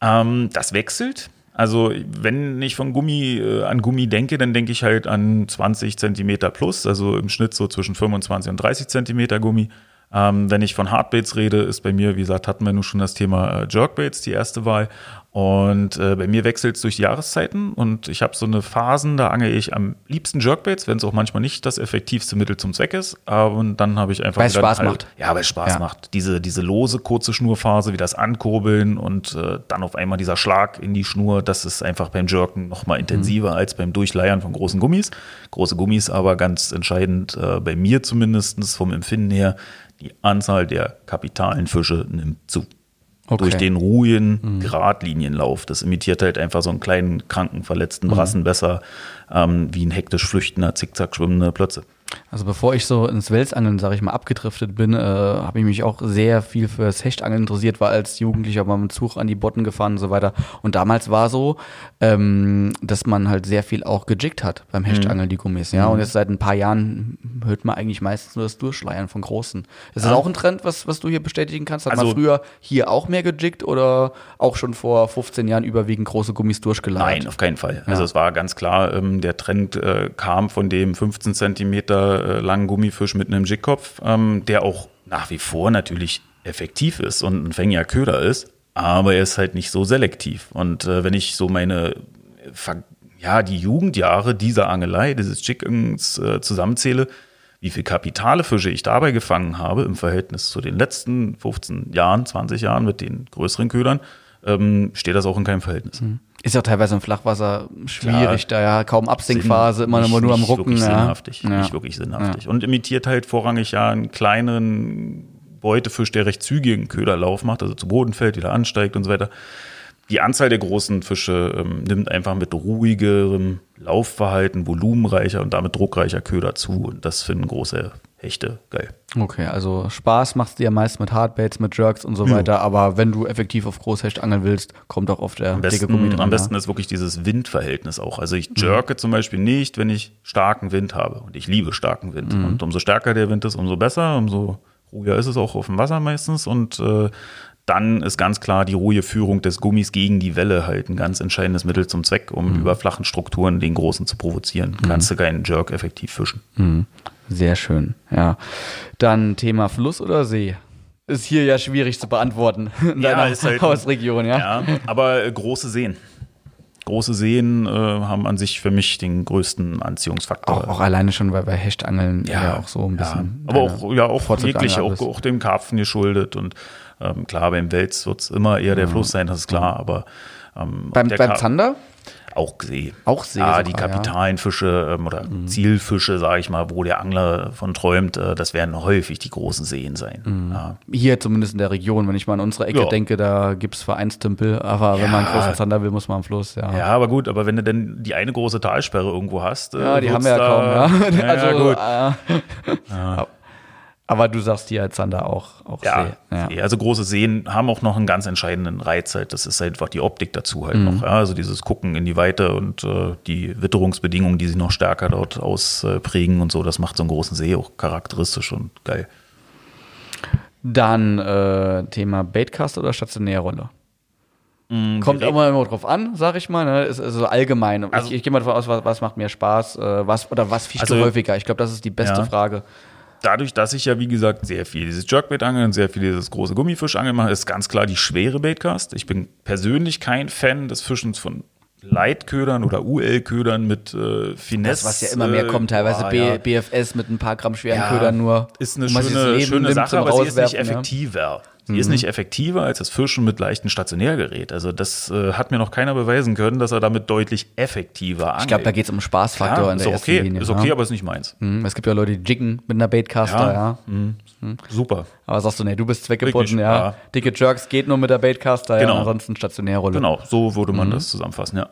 Ähm, das wechselt. Also wenn ich von Gummi äh, an Gummi denke, dann denke ich halt an 20 Zentimeter plus, also im Schnitt so zwischen 25 und 30 Zentimeter Gummi. Ähm, wenn ich von Hardbaits rede, ist bei mir, wie gesagt, hatten wir nun schon das Thema äh, Jerkbaits, die erste Wahl. Und äh, bei mir wechselt es durch die Jahreszeiten und ich habe so eine Phasen, da angel ich am liebsten Jerkbaits, wenn es auch manchmal nicht das effektivste Mittel zum Zweck ist. Aber und dann habe ich einfach
Weil es Spaß
eine
macht.
Ja, weil es Spaß
Ja.
macht. Diese, diese lose, kurze Schnurphase, wie das Ankurbeln und äh, dann auf einmal dieser Schlag in die Schnur, das ist einfach beim Jerken noch mal intensiver als beim Durchleiern von großen Gummis. Große Gummis aber ganz entscheidend, äh, bei mir zumindest vom Empfinden her, die Anzahl der kapitalen Fische nimmt zu.
Okay.
Durch den ruhigen Gradlinienlauf. Das imitiert halt einfach so einen kleinen, kranken, verletzten Brassen besser, ähm, wie ein hektisch flüchtender, zickzack schwimmender Plötze.
Also bevor ich so ins Welsangeln, sage ich mal, abgedriftet bin, äh, habe ich mich auch sehr viel fürs Hechtangeln interessiert, war als Jugendlicher mal mit Zug an die Botten gefahren und so weiter. Und damals war so, ähm, dass man halt sehr viel auch gejickt hat beim Hechtangeln, die Gummis. Ja, und jetzt seit ein paar Jahren hört man eigentlich meistens nur das Durchschleiern von großen. Ist das
Ja.
auch ein Trend, was, was du hier bestätigen kannst? Hat man
Also-
früher hier auch mehr gejickt oder auch schon vor 15 Jahren überwiegend große Gummis durchgeleiert?
Nein, auf keinen Fall. Also es war ganz klar, ähm, der Trend äh, kam von dem 15 Zentimeter Meter äh, langen Gummifisch mit einem Jigkopf, ähm, der auch nach wie vor natürlich effektiv ist und ein fängiger Köder ist, aber er ist halt nicht so selektiv. Und äh, wenn ich so meine, ja, die Jugendjahre dieser Angelei, dieses Jiggings äh, zusammenzähle, wie viel kapitale Fische ich dabei gefangen habe im Verhältnis zu den letzten 15 Jahren, 20 Jahren mit den größeren Ködern, ähm, steht das auch in keinem Verhältnis.
Ist ja teilweise im Flachwasser schwierig, da ja kaum Absinkphase, immer nur, nur am Rucken.
Wirklich
ja.
sinnhaftig,
Ja.
Nicht wirklich sinnhaftig. Und imitiert halt vorrangig ja einen kleinen Beutefisch, der recht zügigen Köderlauf macht, also zu Boden fällt, wieder ansteigt und so weiter. Die Anzahl der großen Fische ähm, nimmt einfach mit ruhigerem Laufverhalten, volumenreicher und damit druckreicher Köder zu. Und das finden große Hechte geil.
Okay, also Spaß machst du ja meist mit Hardbaits, mit Jerks und so weiter, aber wenn du effektiv auf Großhecht angeln willst, kommt auch oft der
Am
dicke
besten,
Gummi dran.
am besten
ja.
ist wirklich dieses Windverhältnis auch. Also ich jerke zum Beispiel nicht, wenn ich starken Wind habe. Und ich liebe starken Wind.
Mhm.
Und umso stärker der Wind ist, umso besser, umso ruhiger ist es auch auf dem Wasser meistens. Und äh, dann ist ganz klar die ruhige Führung des Gummis gegen die Welle halt ein ganz entscheidendes Mittel zum Zweck, um
Mhm.
über flachen Strukturen den großen zu provozieren. Kannst du keinen Jerk effektiv fischen.
Mhm. Sehr schön, ja. Dann Thema Fluss oder See? Ist hier ja schwierig zu beantworten in
Ja,
deiner
halt-
Hausregion, ja?
Ja, aber äh, große Seen. Große Seen äh, haben an sich für mich den größten Anziehungsfaktor.
Auch, auch alleine schon, weil bei Hechtangeln ja,
Ja,
auch so ein bisschen.
Aber auch, ja, auch jegliche, auch, auch dem Karpfen geschuldet. Und ähm, klar, beim Wels wird es immer eher der Fluss sein, das ist klar, aber ähm,
Beim, beim Zander?
auch See.
Auch See
Ja,
sogar,
die
ja.
kapitalen Fische ähm, oder Zielfische, sage ich mal, wo der Angler von träumt, äh, das werden häufig die großen Seen sein. Ja.
Hier zumindest in der Region, wenn ich mal an unsere Ecke
Ja.
denke, da gibt es Vereinstümpel, aber wenn man einen
Ja.
großen Zander will, muss man am Fluss, ja.
ja, aber gut, aber wenn du denn die eine große Talsperre irgendwo hast, äh,
Ja, die haben wir ja kaum, ja.
Ja,
also,
gut.
Äh, Aber du sagst hier als Zander auch, auch
Ja,
See. Ja.
Also große Seen haben auch noch einen ganz entscheidenden Reiz halt. Das ist einfach die Optik dazu halt
Mhm.
noch. Ja, also dieses Gucken in die Weite und äh, die Witterungsbedingungen, die sich noch stärker dort ausprägen und so, das macht so einen großen See auch charakteristisch und geil.
Dann äh, Thema Baitcast oder Stationärrolle. Kommt
direkt-
immer, immer drauf an, sag ich mal. Ne? Ist also allgemein.
Also-
ich ich gehe mal davon aus, was, was macht mir Spaß, äh, was oder was fischst du
Also-
häufiger? Ich glaube, das ist die beste
Ja.
Frage.
Dadurch, dass ich ja, wie gesagt, sehr viel dieses Jerkbait-Angeln, sehr viel dieses große Gummifischangeln mache, ist ganz klar die schwere Baitcast. Ich bin persönlich kein Fan des Fischens von Leitködern oder UL-Ködern mit äh, Finesse.
Das, was ja immer mehr kommt, teilweise
boah,
B,
ja.
BFS mit ein paar Gramm schweren
Ja,
Ködern nur.
Ist eine schöne, schöne Sache, aber sie ist nicht
Rauswerfen, ja.
Sie ist nicht effektiver als das Fischen mit leichtem Stationärgerät. Also das äh, hat mir noch keiner beweisen können, dass er damit deutlich effektiver angelt.
Ich glaube, da geht es um Spaßfaktor
ja,
in
ist
der ersten
okay,
Linie.
ist
ja.
okay, aber ist nicht meins.
Mhm, Es gibt ja Leute, die jiggen mit einer Baitcaster, ja.
Ja. Super.
Aber sagst du, nee, du bist zweckgebunden, ja.
ja.
Dicke Jerks geht nur mit der Baitcaster, ja.
Genau.
Ansonsten Stationärrolle.
Genau, so würde
Mhm.
man das zusammenfassen, ja.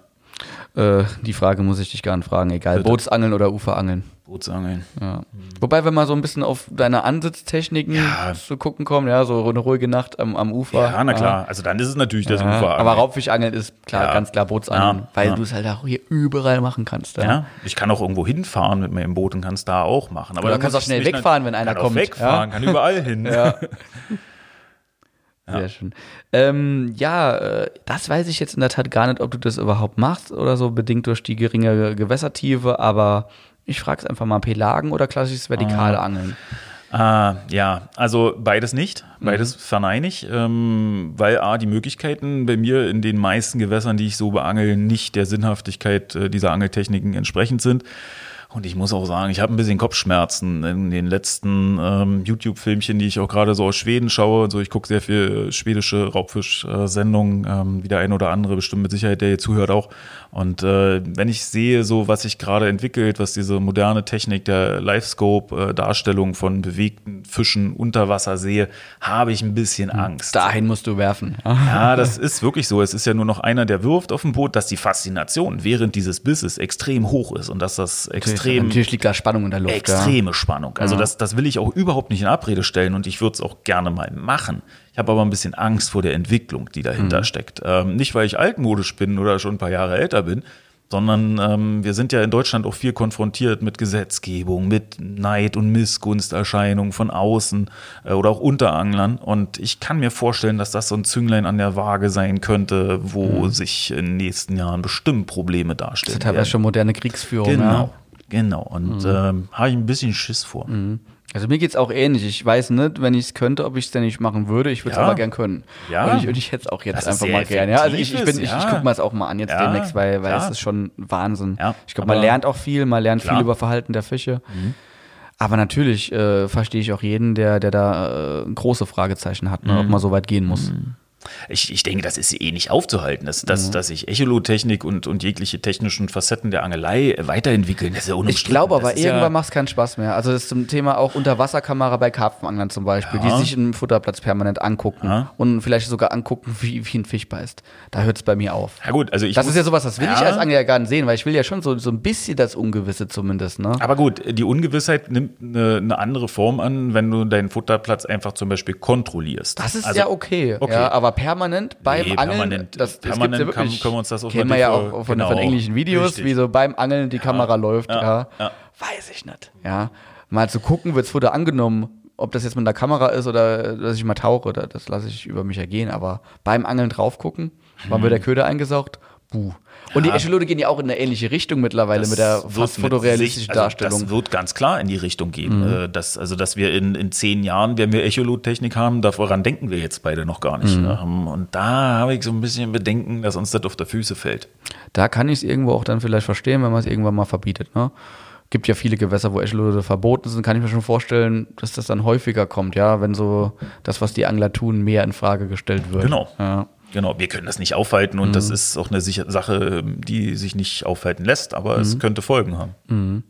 Äh, die Frage muss ich dich gerne fragen, egal. Bootsangeln oder Uferangeln.
Bootsangeln.
Ja. Wobei, wenn man so ein bisschen auf deine Ansitztechniken
Ja.
zu gucken kommt, ja, so eine ruhige Nacht am, am Ufer.
Ja, na klar. Also dann ist es natürlich das
Ja,
Ufer.
aber Raubfischangeln ist klar,
Ja.
ganz klar Bootsangeln,
Ja,
weil
ja.
du es halt auch hier überall machen kannst. Ja.
Ja, ich kann auch irgendwo hinfahren mit meinem Boot und kann es da auch machen. Aber
Oder
dann
kannst auch schnell
nicht-
wegfahren, wenn einer
kann
kommt,
Auch wegfahren,
ja?
kann überall hin.
Ja. Sehr schön. Ähm, ja, äh, das weiß ich jetzt in der Tat gar nicht, ob du das überhaupt machst oder so, bedingt durch die geringe Gewässertiefe, aber ich frage es einfach mal, Pelagen oder klassisches Vertikalangeln?
Ah, ja, also beides nicht, beides
Mhm.
verneine ich, ähm, weil A, die Möglichkeiten bei mir in den meisten Gewässern, die ich so beangel, nicht der Sinnhaftigkeit äh, dieser Angeltechniken entsprechend sind. Und ich muss auch sagen, ich habe ein bisschen Kopfschmerzen in den letzten ähm, YouTube-Filmchen, die ich auch gerade so aus Schweden schaue. Und so, ich gucke sehr viel schwedische Raubfisch-Sendungen, ähm, wie der ein oder andere bestimmt mit Sicherheit, der hier zuhört auch. Und äh, wenn ich sehe, so was sich gerade entwickelt, was diese moderne Technik der Live-Scope-Darstellung von bewegten Fischen unter Wasser sehe, habe ich ein bisschen Angst.
Dahin musst du werfen.
Ja, das ist wirklich so. Es ist ja nur noch einer, der wirft auf dem Boot, dass die Faszination während dieses Bisses extrem hoch ist und dass das extrem
Natürlich liegt da Spannung in der Luft.
extreme Spannung. Also
Ja.
das, das will ich auch überhaupt nicht in Abrede stellen und ich würde es auch gerne mal machen. Ich habe aber ein bisschen Angst vor der Entwicklung, die dahinter
Mhm.
steckt. Ähm, nicht, weil ich altmodisch bin oder schon ein paar Jahre älter bin, sondern ähm, wir sind ja in Deutschland auch viel konfrontiert mit Gesetzgebung, mit Neid und Missgunsterscheinungen von außen äh, oder auch Unteranglern. Und ich kann mir vorstellen, dass das so ein Zünglein an der Waage sein könnte, wo sich in den nächsten Jahren bestimmt Probleme
Das
darstellen.
ist teilweise schon moderne Kriegsführung.
Genau.
Ja.
Genau, und ähm, habe ich ein bisschen Schiss vor.
Also mir geht's auch ähnlich. Ich weiß nicht, wenn ich es könnte, ob ich es denn nicht machen würde. Ich würde es
Ja.
aber gern können.
Ja.
Und ich, und ich hätte es auch jetzt
Das
einfach mal gern. Ja, also ich, ich, bin, ich, ich gucke mir es auch mal an jetzt
Ja,
demnächst, weil, weil es ist schon Wahnsinn.
Ja,
ich glaube, man lernt auch viel, man lernt
Klar. Mhm.
viel über Verhalten der Fische. Aber natürlich äh, verstehe ich auch jeden, der, der da äh, große Fragezeichen hat, ne,
Mhm.
ob man so weit gehen muss.
Ich, ich denke, das ist eh nicht aufzuhalten, dass, dass,
Mhm.
dass sich Echolotechnik und, und jegliche technischen Facetten der Angelei weiterentwickeln. Das ist ja.
Ich glaube aber, irgendwann
ja,
macht es keinen Spaß mehr. Also das ist zum Thema auch Unterwasserkamera bei Karpfenanglern zum Beispiel,
Ja.
die sich einen Futterplatz permanent angucken
Ja.
und vielleicht sogar angucken, wie, wie ein Fisch beißt. Da hört es bei mir auf.
Ja gut, also ich
Das
muss-
ist ja sowas, das will ich als Angler ja gar nicht sehen, weil ich will ja schon so, so ein bisschen das Ungewisse zumindest, ne?
Aber gut, die Ungewissheit nimmt eine, eine andere Form an, wenn du deinen Futterplatz einfach zum Beispiel kontrollierst.
Das ist
Also,
ja okay,
okay.
Ja, aber permanent beim
Nee,
Angeln,
permanent-
das, das
permanent
gibt's ja wirklich,
können wir uns das auf
kennen wir ja auch von,
genau,
von englischen Videos,
richtig.
wie so beim Angeln die Kamera läuft, ja,
ja, ja.
weiß ich nicht, ja. Mal zu gucken, wird's Futter angenommen, ob das jetzt mit einer Kamera ist oder dass ich mal tauche, da- das lasse ich über mich ergehen, aber beim Angeln drauf gucken, wann wird der Köder eingesaugt, buh. Und die
Ja.
Echolote gehen ja auch in eine ähnliche Richtung mittlerweile mit der fast fotorealistischen
Sicht- also
Darstellung. Mhm.
Das wird ganz klar in die Richtung gehen. Äh, dass, also, dass wir in, in zehn Jahren, wenn wir Echolot-Technik haben, daran denken wir jetzt beide noch gar
Mhm.
nicht. Ne? Und da habe ich so ein bisschen Bedenken, dass uns das auf der Füße fällt.
Da kann ich es irgendwo auch dann vielleicht verstehen, wenn man es irgendwann mal verbietet. Ne? Gibt ja viele Gewässer, wo Echolote verboten sind, kann ich mir schon vorstellen, dass das dann häufiger kommt, ja, wenn so das, was die Angler tun, mehr in Frage gestellt wird.
Genau.
Ja.
Genau, wir können das nicht aufhalten und
Mhm.
das ist auch eine Sache, die sich nicht aufhalten lässt, aber es
Mhm.
könnte Folgen haben.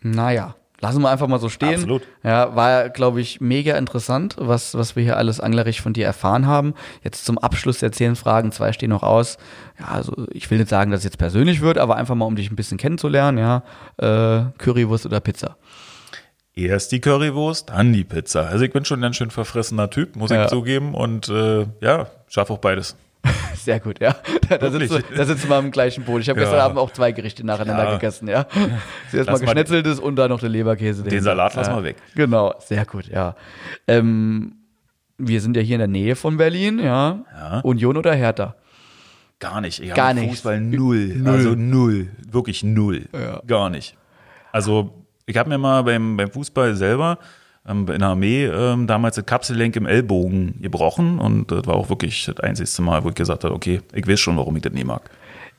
Naja, lassen wir einfach mal so stehen.
Absolut.
Ja, war, glaube ich, mega interessant, was, was wir hier alles anglerisch von dir erfahren haben. Jetzt zum Abschluss der zehn Fragen, zwei stehen noch aus. Ja, also ich will nicht sagen, dass es jetzt persönlich wird, aber einfach mal, um dich ein bisschen kennenzulernen, ja. Äh, Currywurst oder Pizza?
Erst die Currywurst, dann die Pizza. Also ich bin schon ein ganz schön verfressener Typ, muss
Ja.
ich zugeben. Und äh, ja, schaffe auch beides.
Sehr gut, ja. Da, da, sitzen, wir- da sitzen wir am gleichen Boot. Ich habe
Ja.
gestern Abend auch zwei Gerichte nacheinander
Ja.
gegessen, ja. Zuerst mal geschnetzeltes und dann noch der Leberkäse.
Den Salat lassen wir weg.
Genau, sehr gut, ja. Ähm, wir sind ja hier in der Nähe von Berlin, ja. Union oder Hertha?
Gar nicht. Ich
Gar
habe
nichts.
Fußball null.
Null.
Also null. Wirklich null. Gar nicht. Also ich habe mir mal beim, beim Fußball selber ähm, in der Armee ähm, damals das Kapsellenk im Ellbogen gebrochen und das war auch wirklich das einzigste Mal, wo ich gesagt habe, okay, ich weiß schon, warum ich das nicht mag.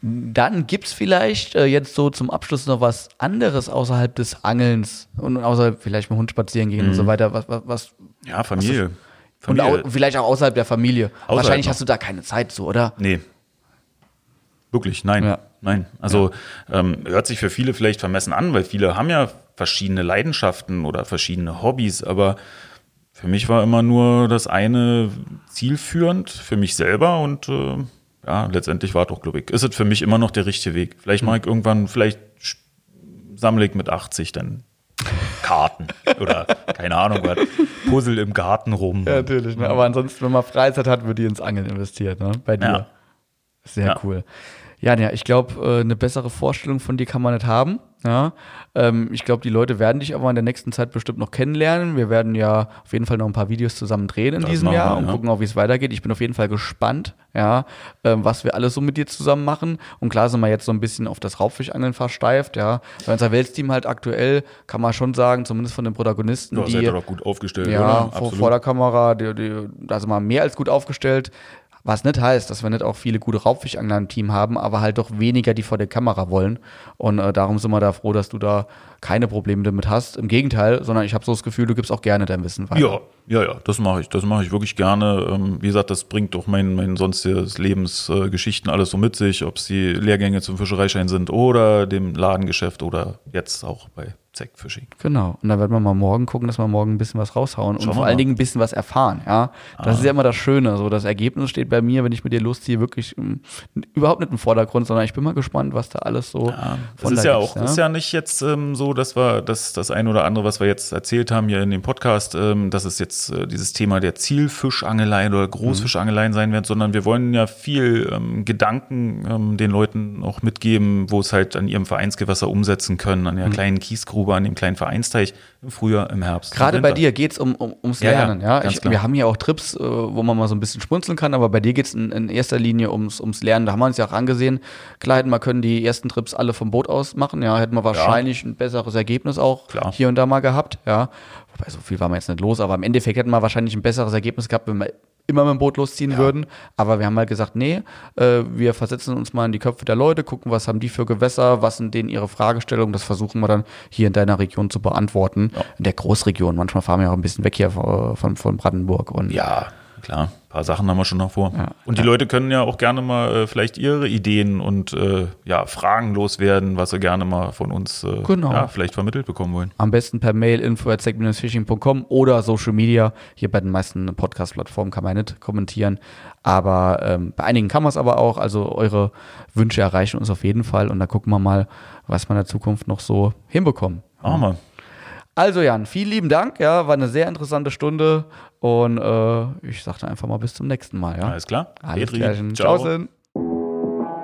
Dann gibt's vielleicht äh, jetzt so zum Abschluss noch was anderes außerhalb des Angelns und außerhalb vielleicht mit Hund spazieren gehen und
Mhm.
so weiter. Was, was, was
Ja, Familie.
und
Familie.
au vielleicht auch außerhalb der Familie.
Außerhalb
Wahrscheinlich
noch.
hast du da keine Zeit zu, oder?
Nee. Wirklich, nein.
Ja.
Nein. Also ähm, hört sich für viele vielleicht vermessen an, weil viele haben ja verschiedene Leidenschaften oder verschiedene Hobbys, aber für mich war immer nur das eine zielführend für mich selber und äh, ja, letztendlich war doch, glaube ich, ist es für mich immer noch der richtige Weg. Vielleicht mache ich irgendwann, vielleicht sammle ich mit 80 dann Karten oder keine Ahnung was, Puzzle im Garten rum.
Ja, natürlich. Ne? Aber ansonsten, wenn man Freizeit hat, wird die ins Angeln investiert, ne? Bei dir.
Ja.
Sehr
Ja.
cool. Ja, ja, ich glaube, äh, eine bessere Vorstellung von dir kann man nicht haben. Ja, ähm, ich glaube, die Leute werden dich aber in der nächsten Zeit bestimmt noch kennenlernen. Wir werden ja auf jeden Fall noch ein paar Videos zusammen drehen in
Das
diesem Jahr
wir,
und
ja.
gucken auch, wie es weitergeht. Ich bin auf jeden Fall gespannt, ja, ähm, was wir alles so mit dir zusammen machen. Und klar sind wir jetzt so ein bisschen auf das Raubfischangeln versteift, ja. Bei unser Weltsteam halt aktuell kann man schon sagen, zumindest von den Protagonisten,
Ja,
die
seid ihr doch gut aufgestellt,
ja,
oder?
vor, vor der Kamera, die, die, da sind wir mehr als gut aufgestellt. Was nicht heißt, dass wir nicht auch viele gute Raubfischangler im Team haben, aber halt doch weniger, die vor der Kamera wollen. Und äh, darum sind wir da froh, dass du da keine Probleme damit hast. Im Gegenteil, sondern ich habe so das Gefühl, du gibst auch gerne dein Wissen weiter.
Ja, ja, ja, das mache ich. Das mache ich wirklich gerne. Ähm, wie gesagt, das bringt doch mein, mein sonstiges Lebensgeschichten äh, alles so mit sich, ob es die Lehrgänge zum Fischereischein sind oder dem Ladengeschäft oder jetzt auch bei Zack Fishing.
Genau. Und da werden wir mal morgen gucken, dass wir morgen ein bisschen was raushauen und
Schauen wir
vor allen Dingen ein bisschen was erfahren. Ja, das ist ja immer das Schöne. So das Ergebnis steht bei mir, wenn ich mit dir losziehe, wirklich ähm, überhaupt nicht im Vordergrund, sondern ich bin mal gespannt, was da alles so
Das
von
ist
da
ja auch, ist ja nicht jetzt ähm, so, dass wir das, das ein oder andere, was wir jetzt erzählt haben hier in dem Podcast, ähm, dass es jetzt äh, dieses Thema der Zielfischangeleien oder Großfischangeleien sein wird, sondern wir wollen ja viel ähm, Gedanken ähm, den Leuten auch mitgeben, wo es halt an ihrem Vereinsgewässer umsetzen können, an der kleinen Kiesgrube Oktober an dem kleinen Vereinsteich, im Frühjahr, im Herbst.
Gerade bei dir geht's um, um, ums
Ja, ja,
Lernen, ja. Ich, wir haben hier auch Trips, äh, wo man mal so ein bisschen schmunzeln kann, aber bei dir geht's in, in erster Linie ums, ums Lernen. Da haben wir uns ja auch angesehen. Klar hätten wir können die ersten Trips alle vom Boot aus machen, ja, hätten wir wahrscheinlich ein besseres Ergebnis auch
Klar.
hier und da mal gehabt, ja. Wobei so viel war man jetzt nicht los, aber im Endeffekt hätten wir wahrscheinlich ein besseres Ergebnis gehabt, wenn wir immer mit dem Boot losziehen würden. Aber wir haben halt gesagt, nee, äh, wir versetzen uns mal in die Köpfe der Leute, gucken, was haben die für Gewässer, was sind denen ihre Fragestellungen. Das versuchen wir dann hier in deiner Region zu beantworten. In der Großregion. Manchmal fahren wir auch ein bisschen weg hier von, von, von Brandenburg. Und
Ja, klar. Ein paar Sachen haben wir schon noch vor. Und die Leute können ja auch gerne mal äh, vielleicht ihre Ideen und äh, ja, Fragen loswerden, was sie gerne mal von uns äh,
Genau.
ja, vielleicht vermittelt bekommen wollen.
am besten per Mail info@sec-fishing.com oder Social Media. Hier bei den meisten Podcast-Plattformen kann man ja nicht kommentieren. Aber ähm, bei einigen kann man es aber auch. Also eure Wünsche erreichen uns auf jeden Fall. Und da gucken wir mal, was wir in der Zukunft noch so hinbekommen.
Machen wir.
Also Jan, vielen lieben Dank. Ja, war eine sehr interessante Stunde. Und äh, ich sagte einfach mal bis zum nächsten Mal. Ja?
Alles klar.
Alles Klärchen.
ciao.